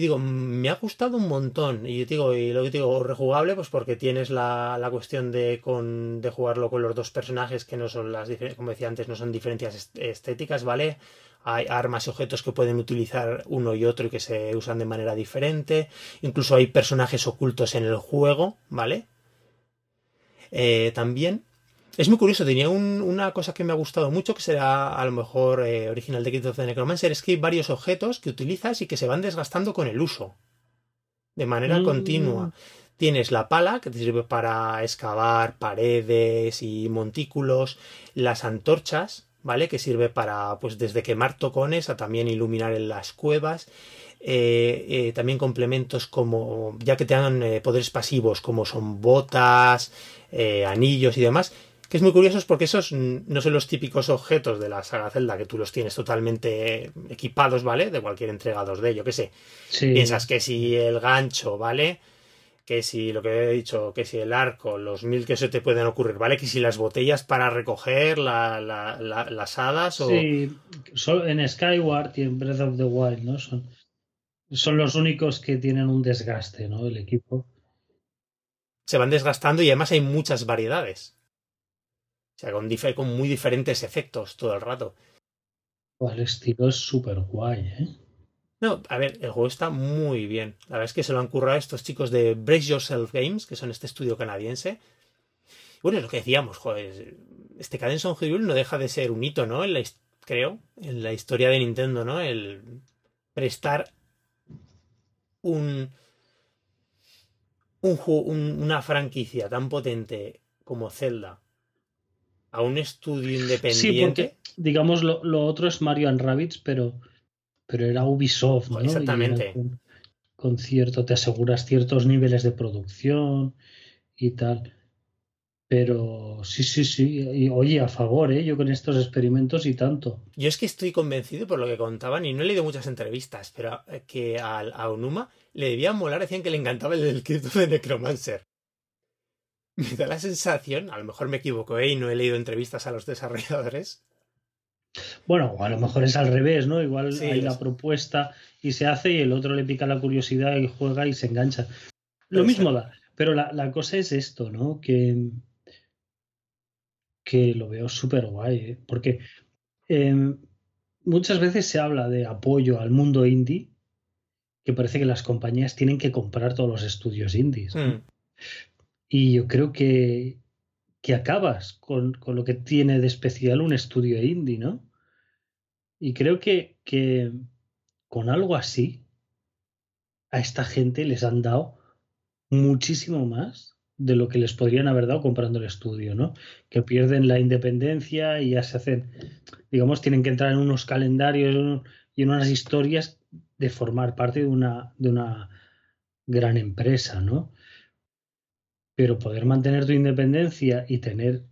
Digo, me ha gustado un montón. Y digo, y lo que digo, rejugable, pues porque tienes la, la cuestión de, con, de jugarlo con los dos personajes que no son las como decía antes, no son diferencias est- estéticas, ¿vale? Hay armas y objetos que pueden utilizar uno y otro y que se usan de manera diferente. Incluso hay personajes ocultos en el juego, ¿vale? Eh, también es muy curioso, tenía un- una cosa que me ha gustado mucho, que será a lo mejor eh, original de Kit of the Necromancer, es que hay varios objetos que utilizas y que se van desgastando con el uso, de manera Mm. continua. Tienes la pala, que te sirve para excavar paredes y montículos, las antorchas, ¿vale? Que sirve para, pues, desde quemar tocones a también iluminar en las cuevas. Eh, eh, también complementos como, ya que te dan poderes pasivos, como son botas, anillos y demás, que es muy curioso porque esos no son los típicos objetos de la saga Zelda que tú los tienes totalmente equipados, ¿vale? De cualquier entrega 2D, yo qué sé. Sí. Piensas que si el gancho, ¿vale? Que si lo que he dicho, que si el arco, los mil que se te pueden ocurrir, ¿vale? Que si las botellas para recoger la- la- la- las hadas o... Sí, solo en Skyward y en Breath of the Wild, ¿no? Son, son los únicos que tienen un desgaste, ¿no? El equipo. se van desgastando y además hay muchas variedades. O sea, con, muy diferentes efectos todo el rato. El estilo es súper guay, ¿eh? No, a ver, el juego está muy bien. La verdad es que se lo han currado estos chicos de Brace Yourself Games, que son este estudio canadiense. Bueno, es lo que decíamos, joder, este Cadence on Hyrule no deja de ser un hito, ¿no? En la, creo, en la historia de Nintendo, ¿no? El prestar un, un, un- una franquicia tan potente como Zelda a un estudio Sí, independiente. porque, digamos, lo, lo otro es Mario and Rabbids, pero, pero era Ubisoft, ¿no? Exactamente. con, con cierto, te aseguras ciertos niveles de producción y tal. Pero sí, sí, sí. Y, oye, a favor, ¿eh? Yo con estos experimentos y tanto. Yo es que estoy convencido por lo que contaban, y no he leído muchas entrevistas, pero eh, que al- a, Onuma le debía molar, decían que le encantaba el del the Necromancer. Me da la sensación, a lo mejor me equivoco ¿eh? y no he leído entrevistas a los desarrolladores. Bueno, o a lo mejor es al revés, ¿no? Igual hay la propuesta y se hace y el otro le pica la curiosidad y juega y se engancha. Lo mismo da. Pero la, cosa es esto, ¿no? Que, que lo veo súper guay, ¿eh? porque em, muchas veces se habla de apoyo al mundo indie, que parece que las compañías tienen que comprar todos los estudios indies. Hmm. Y yo creo que, que acabas con, con, lo que tiene de especial un estudio indie, ¿no? Y creo que, que con algo así, a esta gente les han dado muchísimo más de lo que les podrían haber dado comprando el estudio, ¿no? Que pierden la independencia y ya se hacen, digamos, tienen que entrar en unos calendarios y en unas historias de formar parte de una, de una gran empresa, ¿no? Pero poder mantener tu independencia y tener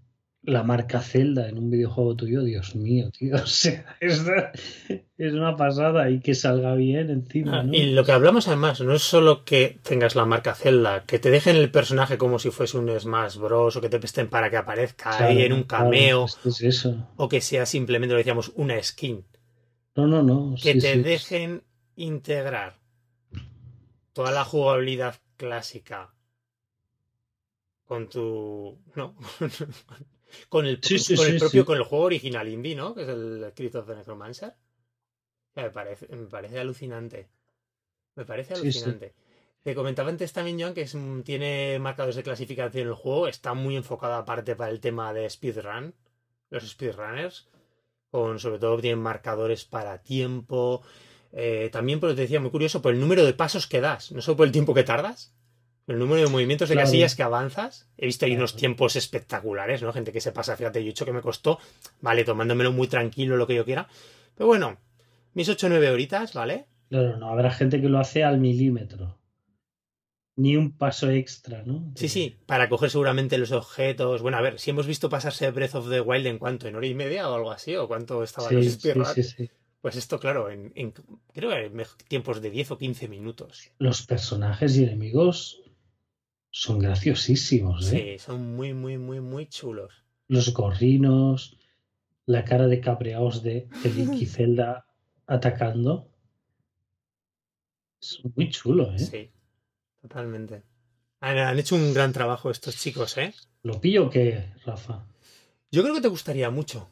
la marca Zelda en un videojuego tuyo, Dios mío, tío. O sea, es, una pasada y que salga bien encima. Ah, ¿no? Y lo que hablamos además, no es solo que tengas la marca Zelda, que te dejen el personaje como si fuese un Smash Bros. o que te presten para que aparezca ahí en un cameo. es eso. O que sea simplemente, lo decíamos, una skin. No, no, no. Que te dejen integrar toda la jugabilidad clásica con tu. No. Con el, con el propio, con el juego original indie, ¿no? Que es el Crypt of the Necromancer. me, parece, me parece alucinante. Me parece alucinante. Te comentaba antes también, Joan, que tiene marcadores de clasificación en el juego. Está muy enfocado aparte para el tema de speedrun. Los speedrunners. Con, sobre todo tienen marcadores para tiempo. Eh, también, pero te decía, muy curioso, por el número de pasos que das. No solo por el tiempo que tardas, el número de movimientos de casillas que avanzas. He visto ahí unos tiempos espectaculares, ¿no? Gente que se pasa, fíjate, yo he dicho que me costó, vale, tomándomelo muy tranquilo, lo que yo quiera. Pero bueno, mis 8 o 9 horitas, ¿vale? Claro, no, habrá gente que lo hace al milímetro. Ni un paso extra, ¿no? Sí, sí, para coger seguramente los objetos. Bueno, a ver, si hemos visto pasarse Breath of the Wild en cuánto, en hora y media o algo así, o cuánto estaba los sí, sí, sí, Pues esto, claro, en, en creo que en tiempos de 10 o 15 minutos. Los personajes y enemigos son graciosísimos, ¿eh? Sí, son muy, muy, muy, muy chulos. Los gorrinos, la cara de cabreados de, de Zelda atacando. Es muy chulo, ¿eh? Sí, totalmente. Han, hecho un gran trabajo estos chicos, ¿eh? ¿Lo pillo o qué, Rafa? Yo creo que te gustaría mucho.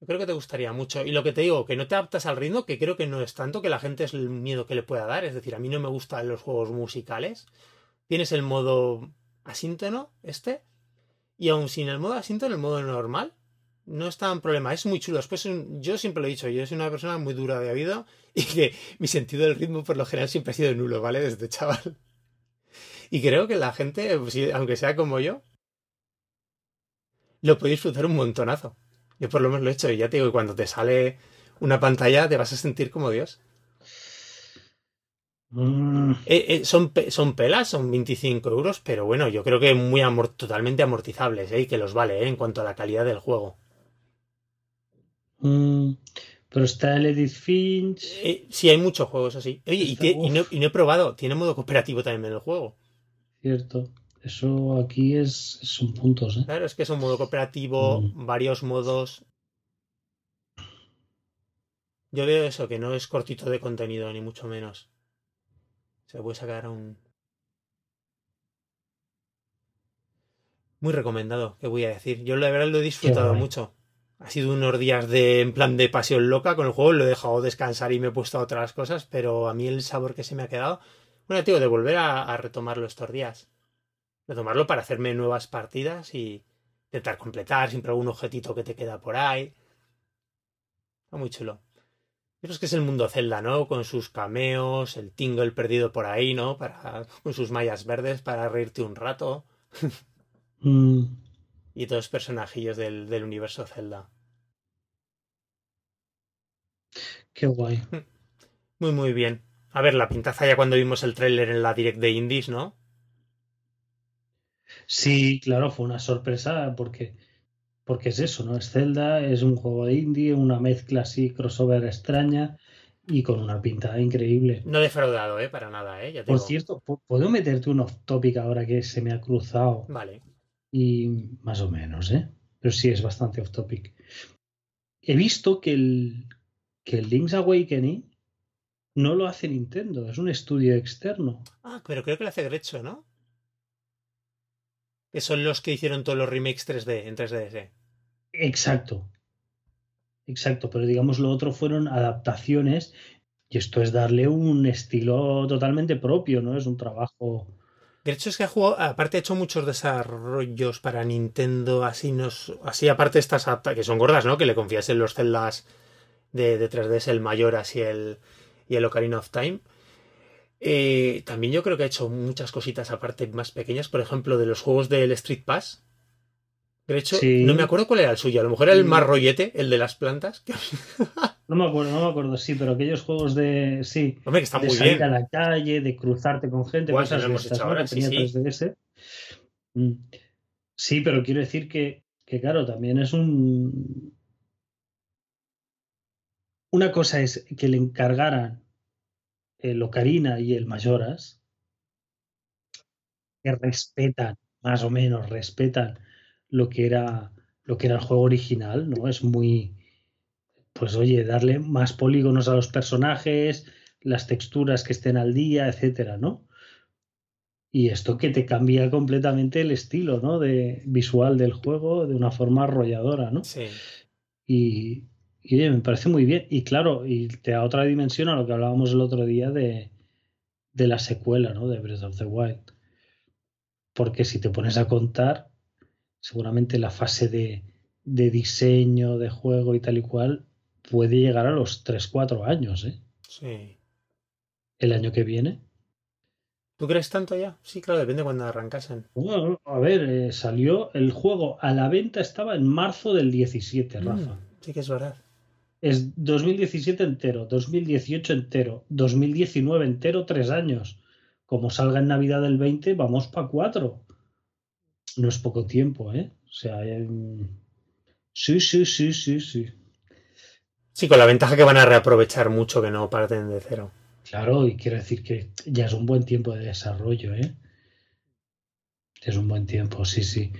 Yo creo que te gustaría mucho. Y lo que te digo, que no te adaptas al ritmo, que creo que no es tanto, que la gente es el miedo que le pueda dar. Es decir, a mí no me gustan los juegos musicales. Tienes el modo asíntono, este, y aún sin el modo asíntono, el modo normal, no está en problema, es muy chulo. Después, yo siempre lo he dicho, yo soy una persona muy dura de vida y que mi sentido del ritmo por lo general siempre ha sido nulo, ¿vale? Desde chaval. Y creo que la gente, pues aunque sea como yo, lo puede disfrutar un montonazo. Yo por lo menos lo he hecho y ya te digo cuando te sale una pantalla te vas a sentir como Dios. Mm. Eh, eh, son, son pelas, son 25 euros, pero bueno, yo creo que muy totalmente amortizables ¿eh? y que los vale en cuanto a la calidad del juego. Mm, pero está el Edith Finch. sí, hay muchos juegos así. y, no, he probado, tiene modo cooperativo también en el juego. Cierto. Eso aquí es, son puntos. Claro, es que es un modo cooperativo, mm. varios modos. Yo veo eso, que no es cortito de contenido, ni mucho menos. Se puede sacar un... Muy recomendado, ¿qué voy a decir? Yo la verdad lo he disfrutado mucho. Ha sido unos días de en plan de pasión loca con el juego, lo he dejado descansar y me he puesto a otras cosas, pero a mí el sabor que se me ha quedado, bueno, tío, de volver a, retomarlo estos días. Retomarlo para hacerme nuevas partidas y intentar completar siempre algún objetito que te queda por ahí. Está muy chulo. Pero es que es el mundo Zelda, ¿no? Con sus cameos, el Tingle perdido por ahí, ¿no? Para, con sus mallas verdes para reírte un rato. Mm. Y todos los personajillos del, del, universo Zelda. Qué guay. Muy, muy bien. A ver, la pintaza ya cuando vimos el tráiler en la Direct de Indies, ¿no? Sí, claro, fue una sorpresa porque porque es eso, ¿no? Es Zelda, es un juego de indie, una mezcla así, crossover extraña, y con una pinta increíble. No defraudado, ¿eh? Para nada, ¿eh? Por cierto, ¿puedo meterte un off topic ahora que se me ha cruzado? Vale. Y más o menos, ¿eh? Pero sí es bastante off topic. He visto que el, que el Link's Awakening no lo hace Nintendo, es un estudio externo. Ah, pero creo que lo hace Grecho, ¿no? Que son los que hicieron todos los remakes 3D en 3DS. Exacto. Exacto, pero digamos lo otro fueron adaptaciones y esto es darle un estilo totalmente propio, ¿no? Es un trabajo. De hecho, es que ha jugado, aparte ha hecho muchos desarrollos para Nintendo, así nos, así aparte estas que son gordas, ¿no? Que le confías en los celdas de, de 3DS, el mayor así el, y el Ocarina of Time. Eh, también yo creo que ha hecho muchas cositas aparte más pequeñas, por ejemplo, de los juegos del Street Pass, de hecho, no me acuerdo cuál era el suyo. A lo mejor era el más rollete, el de las plantas. no me acuerdo, no me acuerdo, sí, pero aquellos juegos de. Sí. Hombre, que está de muy salir a la calle, de cruzarte con gente, pues cosas hemos hecho ahora, sí, sí. Mm. Sí, pero quiero decir que, que, claro, también es un. Una cosa es que le encargaran el Ocarina y el Mayoras, que respetan, más o menos respetan lo que era lo que era el juego original, ¿no? Es muy pues oye, darle más polígonos a los personajes, las texturas que estén al día, etcétera, ¿no? Y esto que te cambia completamente el estilo, ¿no? De visual del juego de una forma arrolladora, ¿no? Sí. Y, y oye, me parece muy bien. Y claro, y te da otra dimensión a lo que hablábamos el otro día de, de la secuela, ¿no? De Breath of the Wild. Porque si te pones a contar, seguramente la fase de, de, diseño, de juego y tal y cual puede llegar a los 3-4 años, ¿eh? Sí. El año que viene. ¿Tú crees tanto ya? Sí, claro, depende de cuando arrancasen. Bueno, a ver, eh, salió el juego a la venta, estaba en marzo del 17, mm, Rafa. sí que es verdad. Es 2017 entero, 2018 entero, 2019 entero, tres años. Como salga en Navidad del 20, vamos para cuatro no es poco tiempo, ¿eh? O sea, sí, sí, sí, sí, sí. Sí, con la ventaja que van a reaprovechar mucho que no parten de cero. Claro, y quiero decir que ya es un buen tiempo de desarrollo, ¿eh? Es un buen tiempo, sí, sí.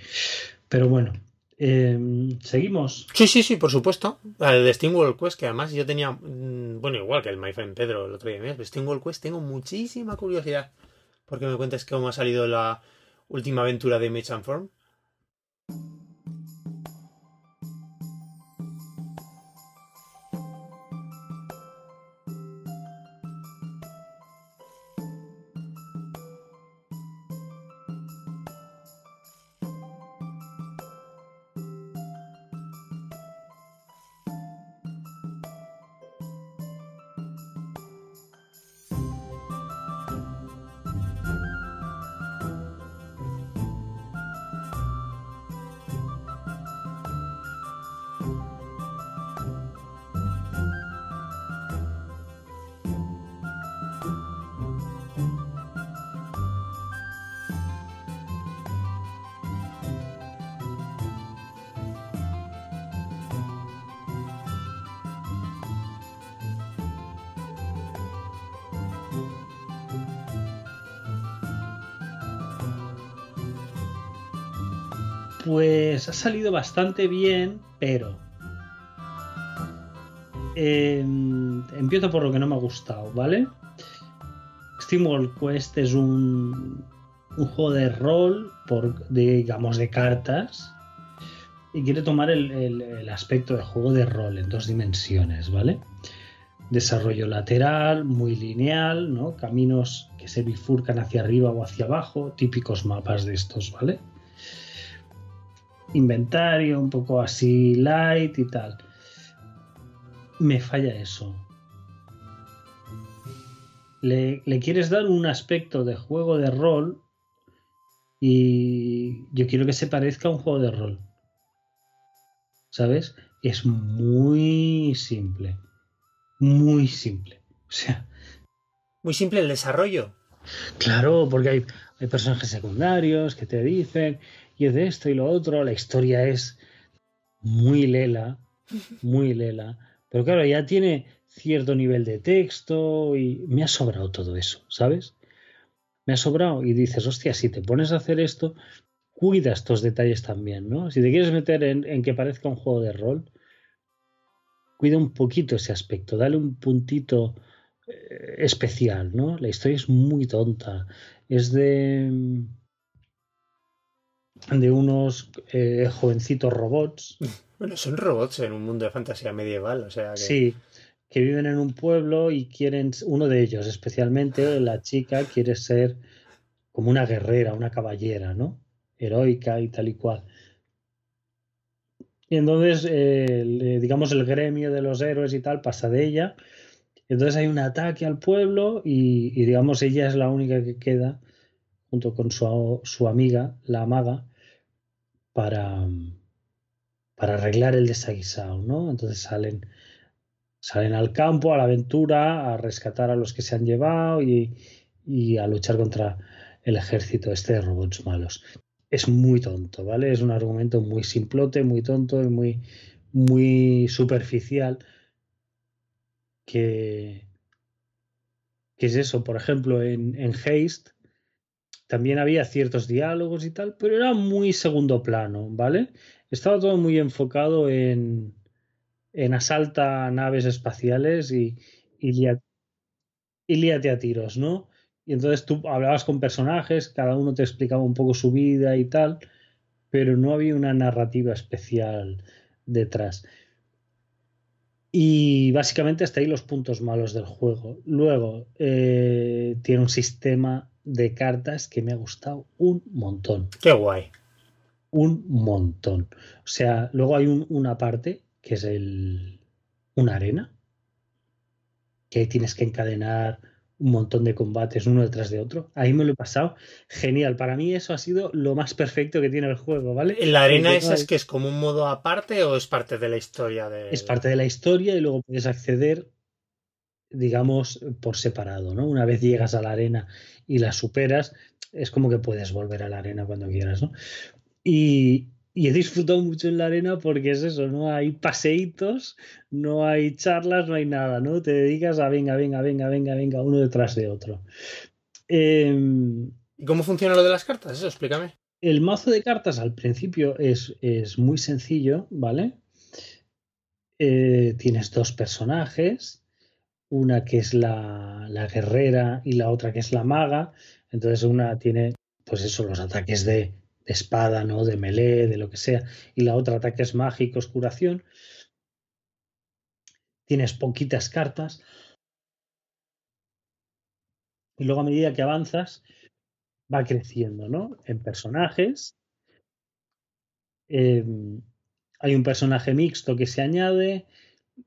Pero bueno, em, ¿seguimos? Sí, sí, sí, por supuesto. El de Steam World Quest, que además yo tenía, mm, bueno, igual que el My Friend Pedro el otro día, el Steam World Quest tengo muchísima curiosidad porque me cuentes cómo ha salido la, última aventura de Mitch and Form. Salido bastante bien, pero... Em, empiezo por lo que no me ha gustado, ¿vale? SteamWorld Quest es un, juego de rol, por, digamos, de cartas, y quiere tomar el, el, aspecto de juego de rol en dos dimensiones, ¿vale? Desarrollo lateral, muy lineal, ¿no? Caminos que se bifurcan hacia arriba o hacia abajo, típicos mapas de estos, ¿vale? Inventario, un poco así light y tal. Me falla eso. Le, quieres dar un aspecto de juego de rol y yo quiero que se parezca a un juego de rol. ¿Sabes? Es muy simple. Muy simple. O sea. Muy simple el desarrollo. Claro, porque hay, hay personajes secundarios que te dicen, y es de esto y lo otro. La historia es muy lela, muy lela. Pero claro, ya tiene cierto nivel de texto y me ha sobrado todo eso, ¿sabes? Me ha sobrado y dices, hostia, si te pones a hacer esto, cuida estos detalles también, ¿no? Si te quieres meter en, que parezca un juego de rol, cuida un poquito ese aspecto, dale un puntito especial, ¿no? La historia es muy tonta, es de de unos eh, jovencitos robots. Bueno, son robots en un mundo de fantasía medieval, o sea que... Sí, que viven en un pueblo y quieren, uno de ellos especialmente, la chica quiere ser como una guerrera, una caballera, ¿no? Heroica y tal y cual. Y entonces, eh, digamos, el gremio de los héroes y tal pasa de ella. Entonces hay un ataque al pueblo y, digamos, ella es la única que queda junto con su, su amiga, la maga, para, para arreglar el desaguisado, ¿no? Entonces salen, salen al campo, a la aventura, a rescatar a los que se han llevado y, y a luchar contra el ejército este de robots malos. Es muy tonto, ¿vale? Es un argumento muy simplote, muy tonto y muy, muy superficial. Que, que es eso, por ejemplo, en, en Haste también había ciertos diálogos y tal, pero era muy segundo plano, ¿vale? Estaba todo muy enfocado en, en asalta naves espaciales y, y, líate, a tiros, ¿no? Y entonces tú hablabas con personajes, cada uno te explicaba un poco su vida y tal, pero no había una narrativa especial detrás. Y básicamente hasta ahí los puntos malos del juego. Luego, eh, tiene un sistema de cartas que me ha gustado un montón. Qué guay. Un montón. O sea, luego hay una parte que es el una arena, que ahí tienes que encadenar un montón de combates uno detrás de otro. Ahí me lo he pasado. Genial. Para mí eso ha sido lo más perfecto que tiene el juego, ¿vale? ¿La arena esa es que es como un modo aparte o es parte de la historia? De... Es parte de la historia y luego puedes acceder digamos, por separado, ¿no? Una vez llegas a la arena y la superas, es como que puedes volver a la arena cuando quieras, ¿no? Y, he disfrutado mucho en la arena porque es eso, no hay paseitos, no hay charlas, no hay nada, ¿no? Te dedicas a venga, venga, venga, venga, venga, uno detrás de otro. Em, ¿Y cómo funciona lo de las cartas? Eso, explícame. El mazo de cartas al principio es, es muy sencillo, ¿vale? Eh, tienes dos personajes una que es la, guerrera y la otra que es la maga. Entonces una tiene, pues eso, los ataques de, espada, ¿no? De melee, de lo que sea. Y la otra ataques mágicos, curación. Tienes poquitas cartas. Y luego a medida que avanzas, va creciendo, ¿no? En personajes. Em, hay un personaje mixto que se añade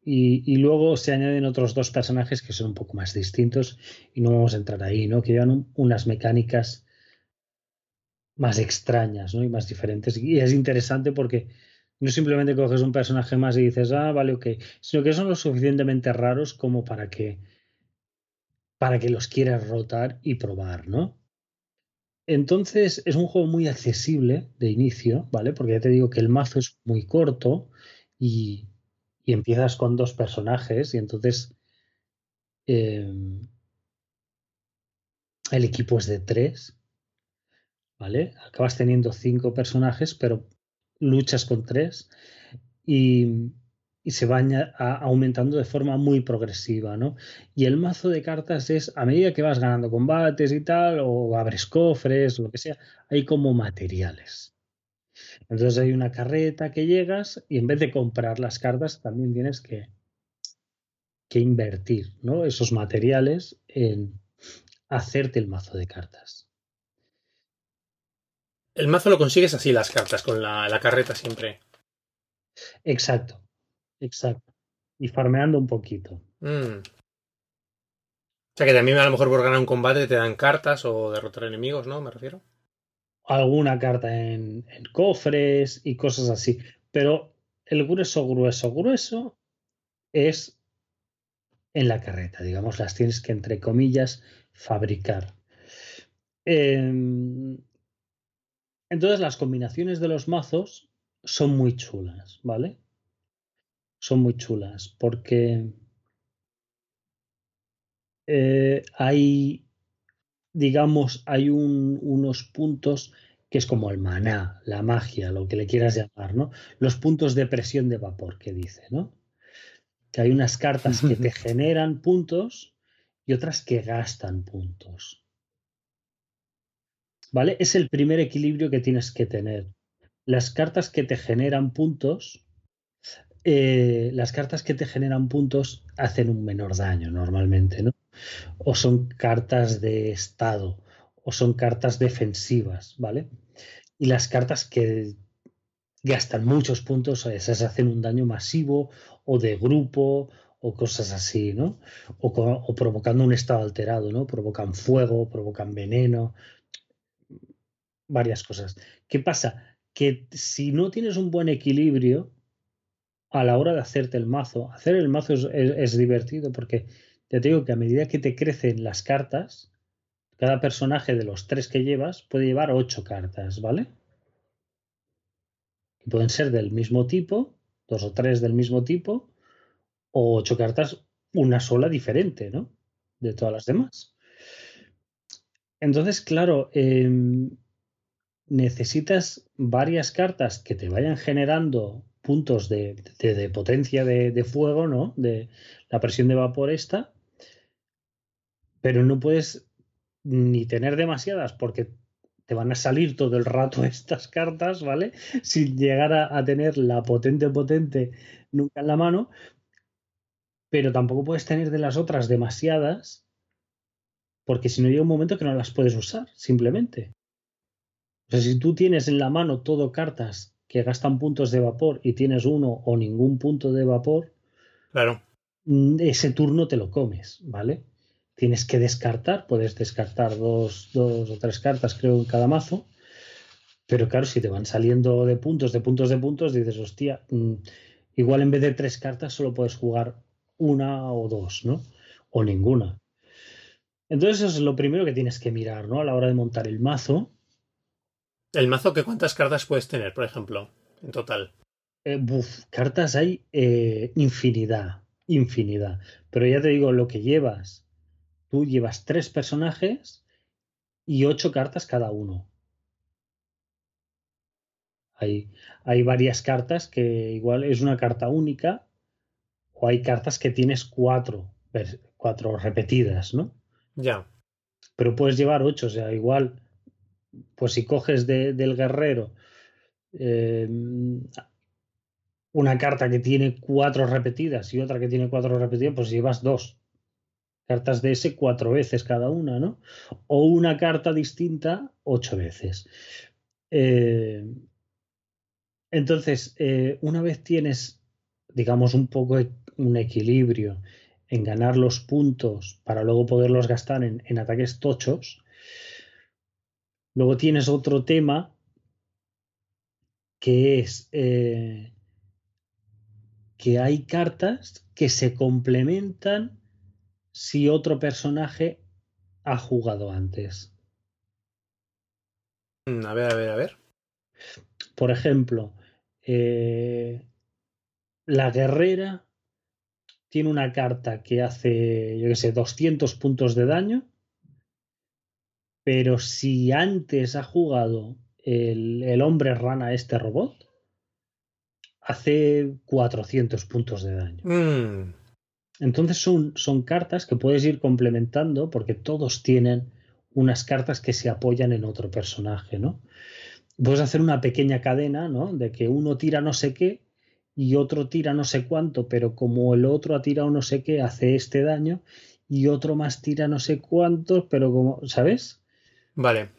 y, luego se añaden otros dos personajes que son un poco más distintos y no vamos a entrar ahí, ¿no? Que llevan unas mecánicas más extrañas, ¿no? Y más diferentes. Y es interesante porque no simplemente coges un personaje más y dices, ah, vale, ok, sino que son lo suficientemente raros como para que para que los quieras rotar y probar, ¿no? Entonces es un juego muy accesible de inicio, ¿vale? Porque ya te digo que el mazo es muy corto y, y empiezas con dos personajes y entonces em, el equipo es de tres, ¿vale? Acabas teniendo cinco personajes, pero luchas con tres y, y se va aumentando de forma muy progresiva, ¿no? Y el mazo de cartas es, a medida que vas ganando combates y tal, o abres cofres, lo que sea, hay como materiales. Entonces hay una carreta que llegas y en vez de comprar las cartas también tienes que, que invertir ¿no? esos materiales en hacerte el mazo de cartas. El mazo lo consigues así, las cartas, con la, carreta siempre. Exacto, exacto. Y farmeando un poquito. Mm. O sea que también a lo mejor por ganar un combate te dan cartas o derrotar enemigos, ¿no? Me refiero alguna carta en, cofres y cosas así. Pero el grueso, grueso, grueso es en la carreta, digamos, las tienes que, entre comillas, fabricar. Em, entonces las combinaciones de los mazos son muy chulas, ¿vale? Son muy chulas porque eh, hay, digamos, hay unos puntos que es como el maná, la magia, lo que le quieras llamar, ¿no? Los puntos de presión de vapor que dice, ¿no? Que hay unas cartas que te generan puntos y otras que gastan puntos. ¿Vale? Es el primer equilibrio que tienes que tener. Las cartas que te generan puntos, eh, las cartas que te generan puntos hacen un menor daño normalmente, ¿no? O son cartas de estado, o son cartas defensivas, ¿vale? Y las cartas que gastan muchos puntos, esas hacen un daño masivo o de grupo o cosas así, ¿no? O, provocando un estado alterado, ¿no? Provocan fuego, provocan veneno, varias cosas. ¿Qué pasa? Que si no tienes un buen equilibrio a la hora de hacerte el mazo, hacer el mazo es, divertido porque te digo que a medida que te crecen las cartas, cada personaje de los tres que llevas puede llevar ocho cartas, ¿vale? Que pueden ser del mismo tipo, dos o tres del mismo tipo, o ocho cartas, una sola diferente, ¿no? De todas las demás. Entonces, claro, em, necesitas varias cartas que te vayan generando puntos de, potencia de, fuego, ¿no? De la presión de vapor esta, pero no puedes ni tener demasiadas porque te van a salir todo el rato estas cartas, ¿vale? Sin llegar a tener la potente potente nunca en la mano, pero tampoco puedes tener de las otras demasiadas, porque si no llega un momento que no las puedes usar, simplemente. O sea, si tú tienes en la mano todo cartas que gastan puntos de vapor y tienes uno o ningún punto de vapor, claro. Mm, ese turno te lo comes, ¿vale? Tienes que descartar, puedes descartar dos, dos o tres cartas, creo, en cada mazo. Pero claro, si te van saliendo de puntos, de puntos, de puntos, dices, hostia, mm, igual en vez de tres cartas solo puedes jugar una o dos, ¿no? O ninguna. Entonces eso es lo primero que tienes que mirar, ¿no? A la hora de montar el mazo. ¿El mazo que cuántas cartas puedes tener, por ejemplo, en total? Eh, buf, cartas hay eh, infinidad, infinidad. Pero ya te digo, lo que llevas, tú llevas tres personajes y ocho cartas cada uno. Hay, hay varias cartas que igual es una carta única o hay cartas que tienes cuatro, cuatro repetidas, ¿no? Ya. Pero puedes llevar ocho, o sea, igual, pues si coges del guerrero em, una carta que tiene cuatro repetidas y otra que tiene cuatro repetidas, pues llevas dos cartas de ese cuatro veces cada una, ¿no? O una carta distinta ocho veces. Eh, entonces, eh, una vez tienes, digamos, un poco un equilibrio en ganar los puntos para luego poderlos gastar en, ataques tochos. Luego tienes otro tema que es eh, que hay cartas que se complementan si otro personaje ha jugado antes. Mm, a ver, a ver, a ver. Por ejemplo, eh, la guerrera tiene una carta que hace, yo qué sé, 200 puntos de daño, pero si antes ha jugado el, hombre rana este robot, hace 400 puntos de daño. Mm. Entonces son, son cartas que puedes ir complementando porque todos tienen unas cartas que se apoyan en otro personaje, ¿no? Puedes hacer una pequeña cadena, ¿no? De que uno tira no sé qué y otro tira no sé cuánto, pero como el otro ha tirado no sé qué, hace este daño y otro más tira no sé cuántos, pero como, ¿sabes? Vale.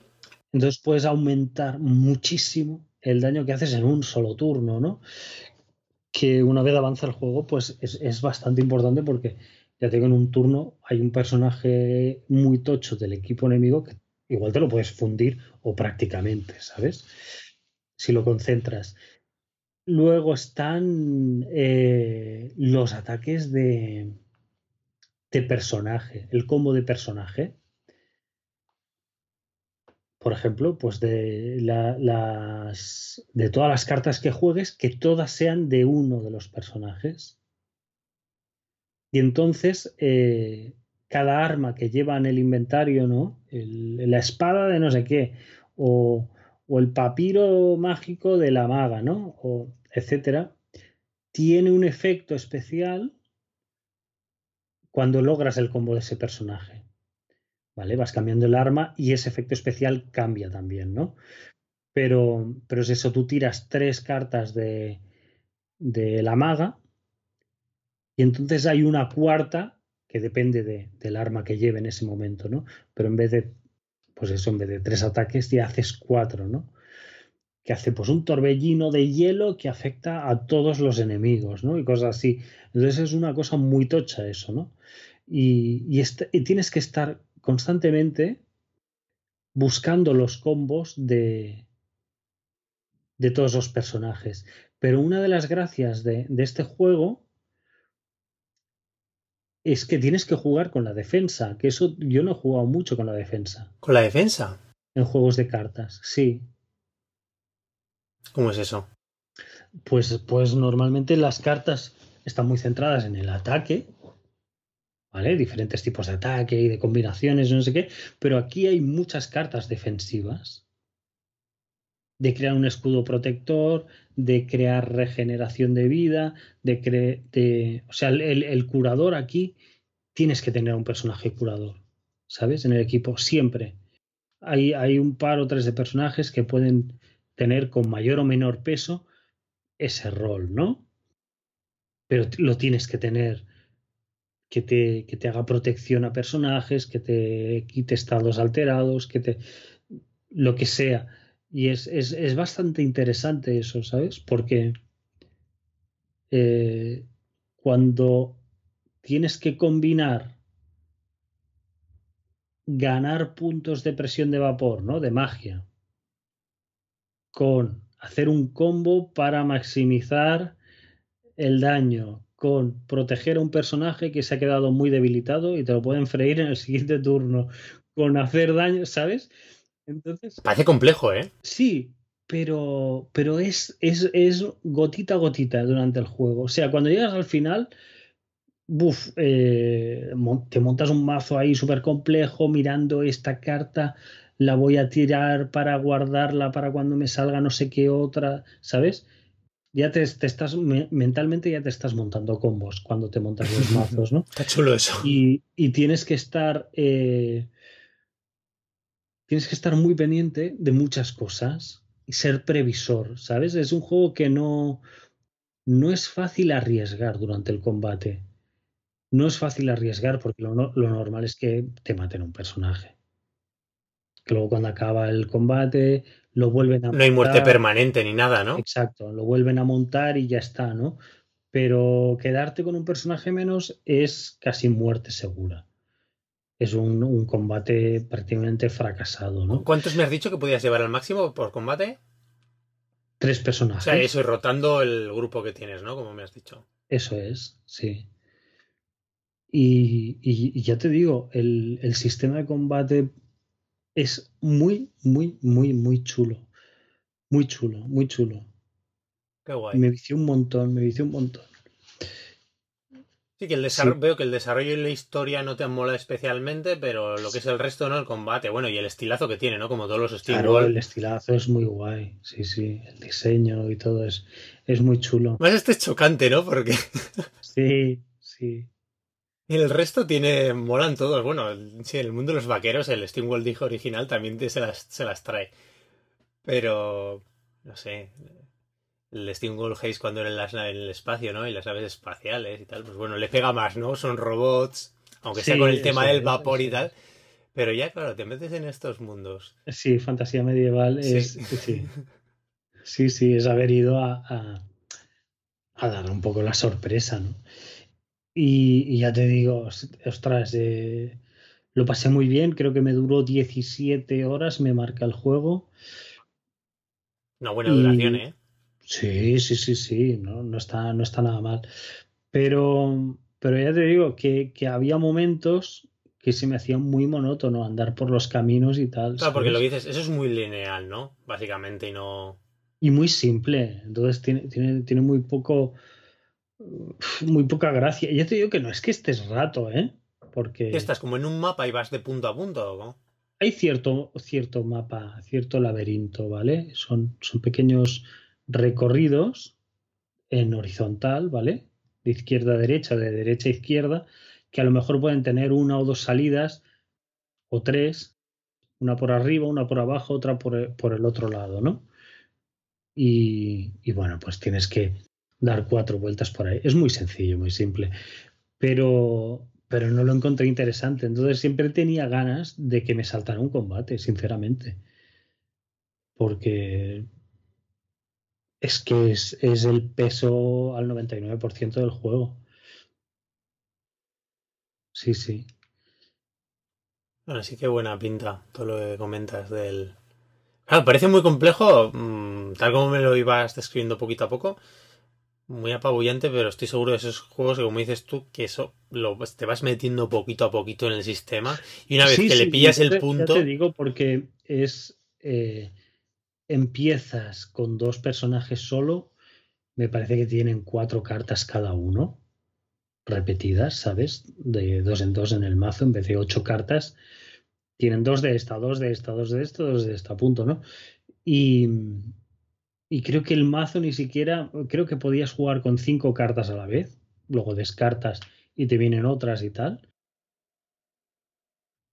Entonces puedes aumentar muchísimo el daño que haces en un solo turno, ¿no? Que una vez avanza el juego, pues es, bastante importante porque ya tengo en un turno hay un personaje muy tocho del equipo enemigo que igual te lo puedes fundir o prácticamente, ¿sabes? Si lo concentras. Luego están eh, los ataques de, de personaje, el combo de personaje. Por ejemplo, pues de, las, de todas las cartas que juegues, que todas sean de uno de los personajes. Y entonces eh, cada arma que lleva en el inventario, ¿no? la espada de no sé qué, o, o, el papiro mágico de la maga, ¿no? O etcétera, tiene un efecto especial cuando logras el combo de ese personaje. ¿Vale? Vas cambiando el arma y ese efecto especial cambia también, ¿no? Pero, pero es eso, tú tiras tres cartas de, de la maga y entonces hay una cuarta que depende de, del arma que lleve en ese momento, ¿no? Pero en vez de, pues eso, en vez de tres ataques ya haces cuatro, ¿no? Que hace pues un torbellino de hielo que afecta a todos los enemigos, ¿no? Y cosas así. Entonces es una cosa muy tocha eso, ¿no? Y, y, y tienes que estar constantemente buscando los combos de, de todos los personajes. Pero una de las gracias de, de este juego es que tienes que jugar con la defensa, que eso yo no he jugado mucho con la defensa. ¿Con la defensa? En juegos de cartas, sí. ¿Cómo es eso? Pues, pues normalmente las cartas están muy centradas en el ataque, ¿vale? Diferentes tipos de ataque y de combinaciones, no sé qué, pero aquí hay muchas cartas defensivas de crear un escudo protector, de crear regeneración de vida, de, de o sea, el, el, curador aquí tienes que tener un personaje curador, ¿sabes? En el equipo, siempre. Hay, hay un par o tres de personajes que pueden tener con mayor o menor peso ese rol, ¿no? Pero lo tienes que tener que te, que te haga protección a personajes, que te quite estados alterados, que te. lo que sea y es, es, es bastante interesante eso, ¿sabes? Porque eh, cuando tienes que combinar ganar puntos de presión de vapor, ¿no? De magia, con hacer un combo para maximizar el daño, con proteger a un personaje que se ha quedado muy debilitado y te lo pueden freír en el siguiente turno, con hacer daño, ¿sabes? Entonces. Parece complejo, ¿eh? Sí, pero, pero es, es, es gotita a gotita durante el juego. O sea, cuando llegas al final, buf, eh, te montas un mazo ahí súper complejo mirando esta carta, la voy a tirar para guardarla para cuando me salga no sé qué otra, ¿sabes? Ya te, te estás, mentalmente ya te estás montando combos cuando te montas los mazos, ¿no? Está chulo eso. Y, y tienes que estar... Eh, tienes que estar muy pendiente de muchas cosas y ser previsor, ¿sabes? Es un juego que no, no es fácil arriesgar durante el combate. No es fácil arriesgar porque lo, lo normal es que te maten un personaje. Que luego cuando acaba el combate lo vuelven a montar. No hay muerte permanente ni nada, ¿no? Exacto, lo vuelven a montar y ya está, ¿no? Pero quedarte con un personaje menos es casi muerte segura es un, un, combate prácticamente fracasado. ¿no? ¿Cuántos me has dicho que podías llevar al máximo por combate? Tres personajes. O sea, eso y rotando el grupo que tienes, ¿no? Como me has dicho. Eso es, sí. Y, y, y ya te digo, el, el, sistema de combate es muy, muy, muy, muy chulo. Muy chulo, muy chulo. Qué guay. Me vició un montón, me vició un montón. Sí, que el desarrollo, sí. veo que el desarrollo y la historia no te mola especialmente, pero lo que es el resto, ¿no? El combate, bueno, y el estilazo que tiene, ¿no? Como todos los estilos. Claro, el estilazo es muy guay, sí, sí. El diseño y todo es, es muy chulo. Más este es chocante, ¿no? Porque. sí, sí. Y el resto tiene. molan todos. Bueno, sí, en el mundo de los vaqueros, el Steamworld Dig original también te, se, las, se las trae. Pero. no sé el Steamworld Haze cuando era en, las, en, el espacio, ¿no? Y las naves espaciales y tal, pues bueno, le pega más, ¿no? Son robots, aunque sí, sea con el tema del vapor y tal. Pero ya, claro, te metes en estos mundos. Sí, fantasía medieval es. Sí, sí, sí, sí es haber ido a, a, a, dar un poco la sorpresa, ¿no? Y, y ya te digo, ostras, eh, lo pasé muy bien, creo que me duró 17 horas, me marca el juego. Una buena duración, ¿eh? Sí, sí, sí, sí, no, no, está, no está nada mal. Pero, pero ya te digo que, que había momentos que se me hacía muy monótono andar por los caminos y tal. Claro, ¿sabes? porque lo que dices, eso es muy lineal, ¿no? Básicamente, y no. Y muy simple. Entonces tiene, tiene, tiene muy poco. Muy poca gracia. Ya te digo que no es que estés rato, ¿eh? porque... Estás como en un mapa y vas de punto a punto, ¿no? Hay cierto, cierto mapa, cierto laberinto, ¿vale? Son, son pequeños recorridos en horizontal, ¿vale? De izquierda a derecha, de derecha a izquierda, que a lo mejor pueden tener una o dos salidas o tres, una por arriba, una por abajo, otra por el, por el otro lado, ¿no? Y, y, bueno, pues tienes que dar cuatro vueltas por ahí. Es muy sencillo, muy simple, pero, pero no lo encontré interesante. Entonces siempre tenía ganas de que me saltara un combate, sinceramente. Porque es que es, es el peso al 99% del juego. Sí, sí. Bueno, sí que buena pinta todo lo que comentas del... Claro, parece muy complejo, mmm, tal como me lo ibas describiendo poquito a poco, muy apabullante, pero estoy seguro de esos juegos que, como dices tú, que eso lo, te vas metiendo poquito a poquito en el sistema y una vez Sí, que sí, le pillas el punto... Ya te digo porque es. eh, empiezas con dos personajes solo. Me parece que tienen cuatro cartas cada uno. Repetidas, ¿sabes? De dos en dos en el mazo, en vez de ocho cartas. Tienen dos de esta, dos de esta, dos de esta, dos de esta, punto, ¿no? Y. Y creo que el mazo ni siquiera. Creo que podías jugar con cinco cartas a la vez. Luego descartas y te vienen otras y tal.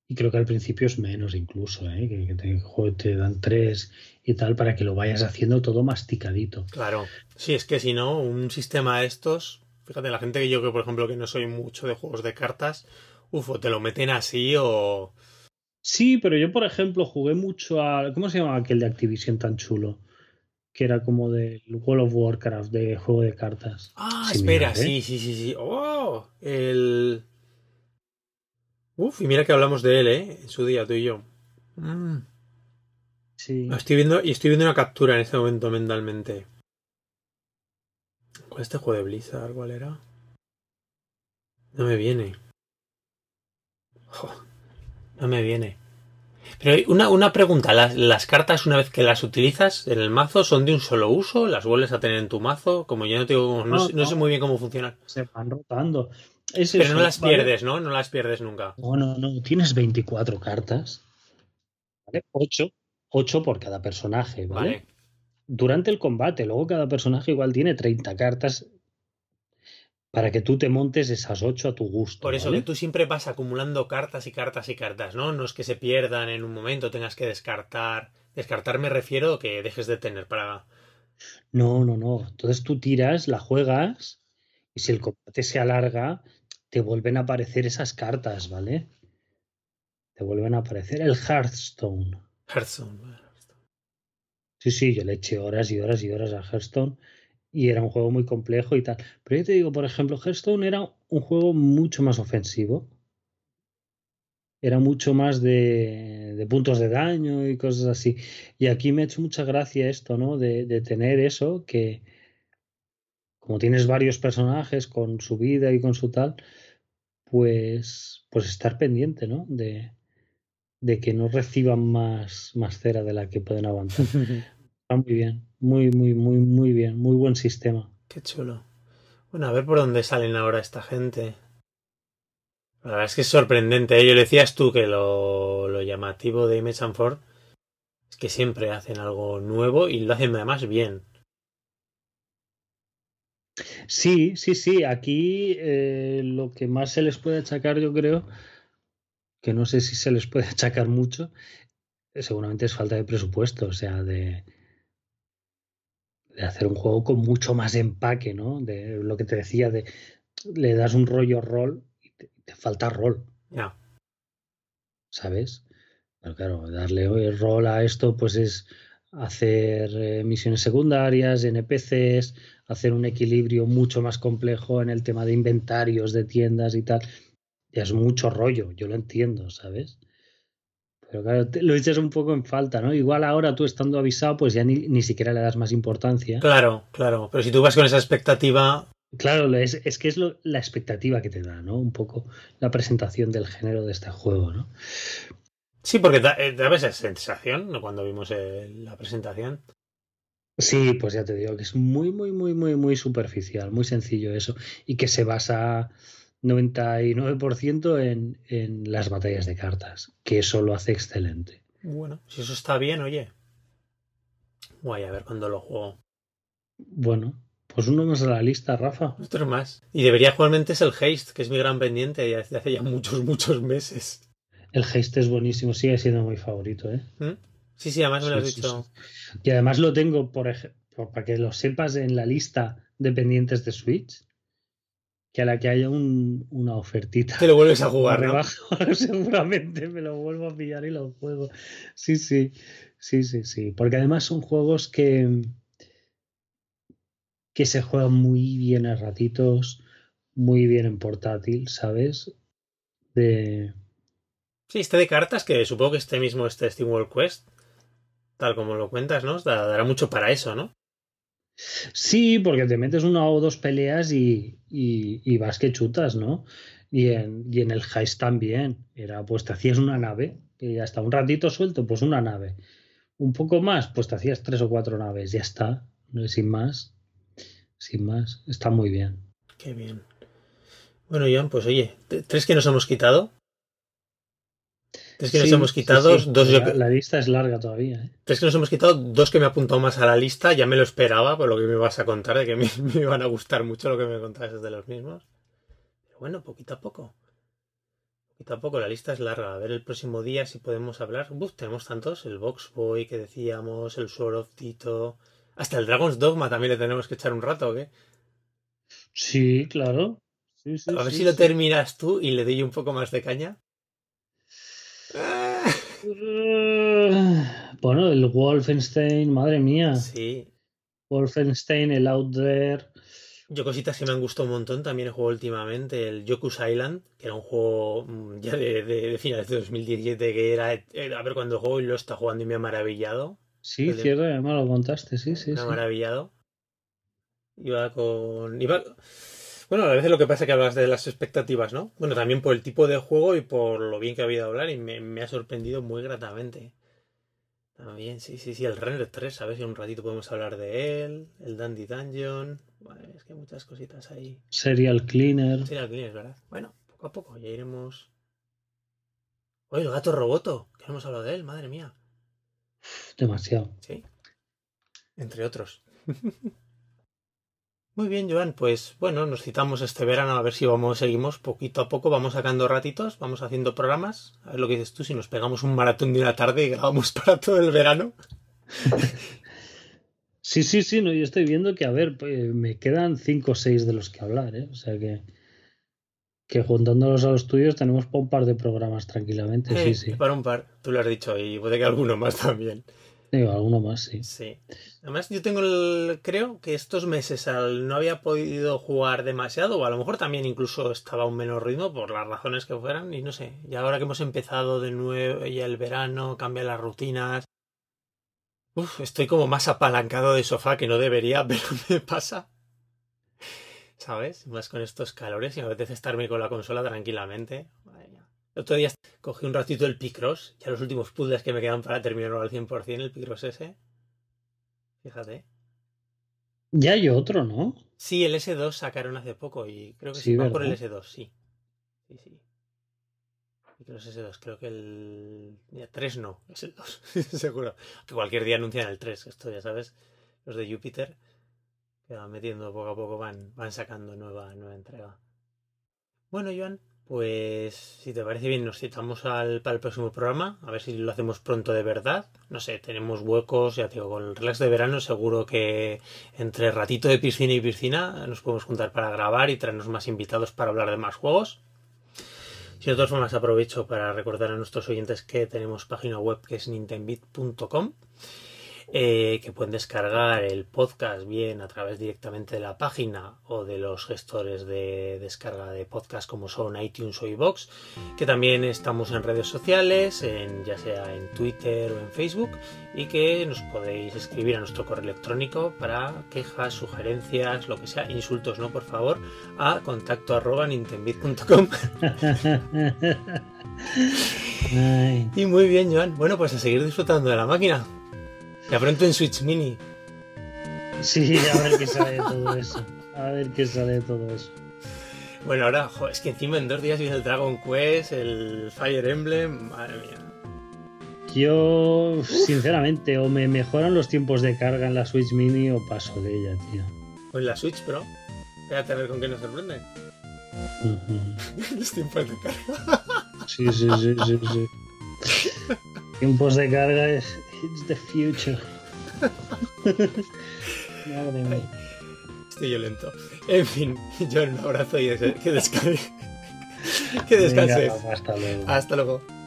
Y creo que al principio es menos incluso, ¿eh? que, que te, dan tres y tal para que lo vayas haciendo todo masticadito. Claro, sí, es que si no, un sistema de estos, fíjate, la gente que yo que por ejemplo que no soy mucho de juegos de cartas, uf, o te lo meten así o... Sí, pero yo, por ejemplo, jugué mucho a... ¿Cómo se llamaba aquel de Activision tan chulo? Que era como del World of Warcraft, de juego de cartas. Ah, Similar, espera, ¿eh? sí, sí, sí, sí. Oh, el... Uf, y mira que hablamos de él, ¿eh? En su día, tú y yo. Mm. Sí. Lo Estoy viendo, y estoy viendo una captura en este momento mentalmente. ¿Cuál es este juego de Blizzard? ¿Cuál era? No me viene. No me viene. Pero una, una pregunta, ¿las, las cartas una vez que las utilizas en el mazo son de un solo uso? ¿Las vuelves a tener en tu mazo? Como yo no, tengo, no, No, sé- no sé no. muy bien cómo funcionan. Se van rotando. Es Pero eso, no las ¿vale? pierdes, ¿no? No las pierdes nunca. No, no, no. Tienes 24 cartas. ¿Vale? 8. 8 por cada personaje, ¿vale? Vale. durante el combate. Luego cada personaje igual tiene 30 cartas para que tú te montes esas 8 a tu gusto. Por eso ¿vale? que tú siempre vas acumulando cartas y cartas y cartas, ¿no? No es que se pierdan en un momento, tengas que descartar. Descartar me refiero a que dejes de tener para. No, no, no. Entonces tú tiras, la juegas y si el combate se alarga, te vuelven a aparecer esas cartas, ¿vale? Te vuelven a aparecer el Hearthstone. Hearthstone. Sí, sí, yo le eché horas y horas y horas a Hearthstone y era un juego muy complejo y tal. Pero yo te digo, por ejemplo, Hearthstone era un juego mucho más ofensivo. Era mucho más de, de puntos de daño y cosas así. Y aquí me ha hecho mucha gracia esto, ¿no? De, de tener eso, que como tienes varios personajes con su vida y con su tal, pues, pues estar pendiente, ¿no? De, de que no reciban más, más cera de la que pueden aguantar. Está muy bien, muy, muy, muy, muy bien, muy buen sistema. Qué chulo. Bueno, a ver por dónde salen ahora esta gente. La verdad es que es sorprendente. ¿eh? Yo le decías tú que lo, lo llamativo de Image and Ford es que siempre hacen algo nuevo y lo hacen además bien. Sí, sí, sí, aquí eh, lo que más se les puede achacar, yo creo, que no sé si se les puede achacar mucho, seguramente es falta de presupuesto, o sea, de, de hacer un juego con mucho más empaque, ¿no? De lo que te decía, de le das un rollo rol y te, te falta rol. Ya. ¿sabes? Pero claro, darle rol a esto, pues es hacer eh, misiones secundarias, NPCs, hacer un equilibrio mucho más complejo en el tema de inventarios, de tiendas y tal. Ya es mucho rollo, yo lo entiendo, ¿sabes? Pero claro, te- lo echas un poco en falta, ¿no? Igual ahora tú estando avisado, pues ya ni, ni siquiera le das más importancia. Claro, claro. Pero si tú vas con esa expectativa, Claro, es, es que es lo- la expectativa que te da, ¿no? Un poco la presentación del género de este juego, ¿no? sí, porque da, eh, daba esa sensación ¿no? cuando vimos eh, la presentación. Sí, pues ya te digo que es muy, muy, muy, muy, muy superficial, muy sencillo eso. Y que se basa 99% en, en las batallas de cartas, que eso lo hace excelente. Bueno, si eso está bien, oye. Guay, a ver cuándo lo juego. Bueno, pues uno más a la lista, Rafa. Otro más. Y debería jugar es el Haste, que es mi gran pendiente desde hace ya muchos, muchos meses. El Haste es buenísimo, sigue siendo mi favorito, ¿eh? ¿Mm? Sí, sí, además me lo has dicho. Y además lo tengo, por ejemplo, para que lo sepas, en la lista de pendientes de Switch. Que a la que haya un, una ofertita. Te lo vuelves a jugar, ¿no? seguramente me lo vuelvo a pillar y lo juego. Sí, sí, sí, sí, sí. Porque además son juegos que, que se juegan muy bien a ratitos, muy bien en portátil, ¿sabes? De... Sí, este de cartas, que supongo que este mismo, este Steam World Quest, tal como lo cuentas, ¿no? Dará mucho para eso, ¿no? Sí, porque te metes una o dos peleas y, y, vas que chutas, ¿no? Y en, y en el Heist también. Era, pues te hacías una nave, y hasta un ratito suelto, pues una nave. Un poco más, pues te hacías tres o cuatro naves, ya está, sin más. Sin más, está muy bien. Qué bien. Bueno, Joan, pues oye, ¿tres que nos hemos quitado? Tres que nos hemos quitado, dos la, lista es larga todavía. ¿eh? Tres que nos hemos quitado, dos que me he apuntado más a la lista, ya me lo esperaba por lo que me vas a contar, de que me, me iban a gustar mucho lo que me contabas de los mismos. Pero bueno, poquito a poco. Poquito a poco, la lista es larga. A ver el próximo día si podemos hablar. Uf, tenemos tantos, el Box Boy que decíamos, el Sword of Tito. Hasta el Dragon's Dogma también le tenemos que echar un rato, ¿o qué? Sí, claro. a ver si lo terminas tú y le doy un poco más de caña. Bueno, el Wolfenstein, madre mía. Sí. Wolfenstein, el Out There. Yo cositas que me han gustado un montón también he jugado últimamente. El Yoku's Island, que era un juego mm, ya de, finales de 2017, que era, a ver cuando juego y lo está jugando y me ha maravillado. Sí, cierto, además lo contaste, sí, sí. Me ha maravillado. Iba con. Iba... Bueno, a veces lo que pasa es que hablas de las expectativas, ¿no? Bueno, también por el tipo de juego y por lo bien que ha habido hablar y me, ha sorprendido muy gratamente. También, sí, sí, sí, el Renner 3, a ver si un ratito podemos hablar de él, el Dandy Dungeon, es que hay muchas cositas ahí. Serial Cleaner. Serial Cleaner, ¿verdad? Bueno, poco a poco, ya iremos... Oye, el gato roboto, que hemos hablado de él, madre mía. Demasiado. Sí. Entre otros. Muy bien, Joan, pues bueno, nos citamos este verano a ver si vamos, seguimos poquito a poco, vamos sacando ratitos, vamos haciendo programas. A ver lo que dices tú, si nos pegamos un maratón de una tarde y grabamos para todo el verano. Sí, sí, sí, no, yo estoy viendo que, a ver, pues, me quedan cinco o seis de los que hablar, ¿eh? O sea que, que juntándolos a los tuyos tenemos para un par de programas tranquilamente, sí, sí. Para un par, tú lo has dicho, y puede que alguno más también. Alguno más, sí. Sí. Además, yo tengo el. Creo que estos meses al no había podido jugar demasiado, o a lo mejor también incluso estaba a un menor ritmo por las razones que fueran, y no sé. Y ahora que hemos empezado de nuevo ya el verano, cambian las rutinas. Uf, estoy como más apalancado de sofá que no debería, pero me pasa. ¿Sabes? Más con estos calores y me apetece estarme con la consola tranquilamente. El otro día cogí un ratito el Picross, ya los últimos puzzles que me quedan para terminarlo al 100%, el Picross ese. Fíjate. Ya hay otro, ¿no? Sí, el S2 sacaron hace poco y creo que sí, va por el S2, sí. Sí, sí. Picross S2, creo que el 3 no, es el 2, seguro. Que cualquier día anuncian el 3, esto ya sabes, los de Júpiter, que van metiendo poco a poco, van, van sacando nueva, nueva entrega. Bueno, Joan, pues si te parece bien, nos citamos al, para el próximo programa, a ver si lo hacemos pronto de verdad. No sé, tenemos huecos, ya te digo, con el relax de verano seguro que entre ratito de piscina y piscina nos podemos juntar para grabar y traernos más invitados para hablar de más juegos. Si de todas formas aprovecho para recordar a nuestros oyentes que tenemos página web que es nintendbit.com eh, que pueden descargar el podcast bien a través directamente de la página o de los gestores de descarga de podcast como son iTunes o iBox, que también estamos en redes sociales, en, ya sea en Twitter o en Facebook, y que nos podéis escribir a nuestro correo electrónico para quejas, sugerencias, lo que sea, insultos no, por favor, a contacto arroba nintendbit.com. y muy bien, Joan. Bueno, pues a seguir disfrutando de la máquina. Ya pronto en Switch Mini. Sí, a ver qué sale de todo eso. A ver qué sale de todo eso. Bueno, ahora, jo, es que encima en dos días viene el Dragon Quest, el Fire Emblem, madre mía. Yo, sinceramente, o me mejoran los tiempos de carga en la Switch Mini o paso de ella, tío. O en la Switch Pro. Espérate a ver con qué nos sorprende. Los tiempos de carga. Sí, sí, sí, sí, sí. Tiempos de carga es it's the future. Madre mía. Estoy violento. En fin, yo un abrazo y que descanse. que descanses. Venga, hasta luego. Hasta luego.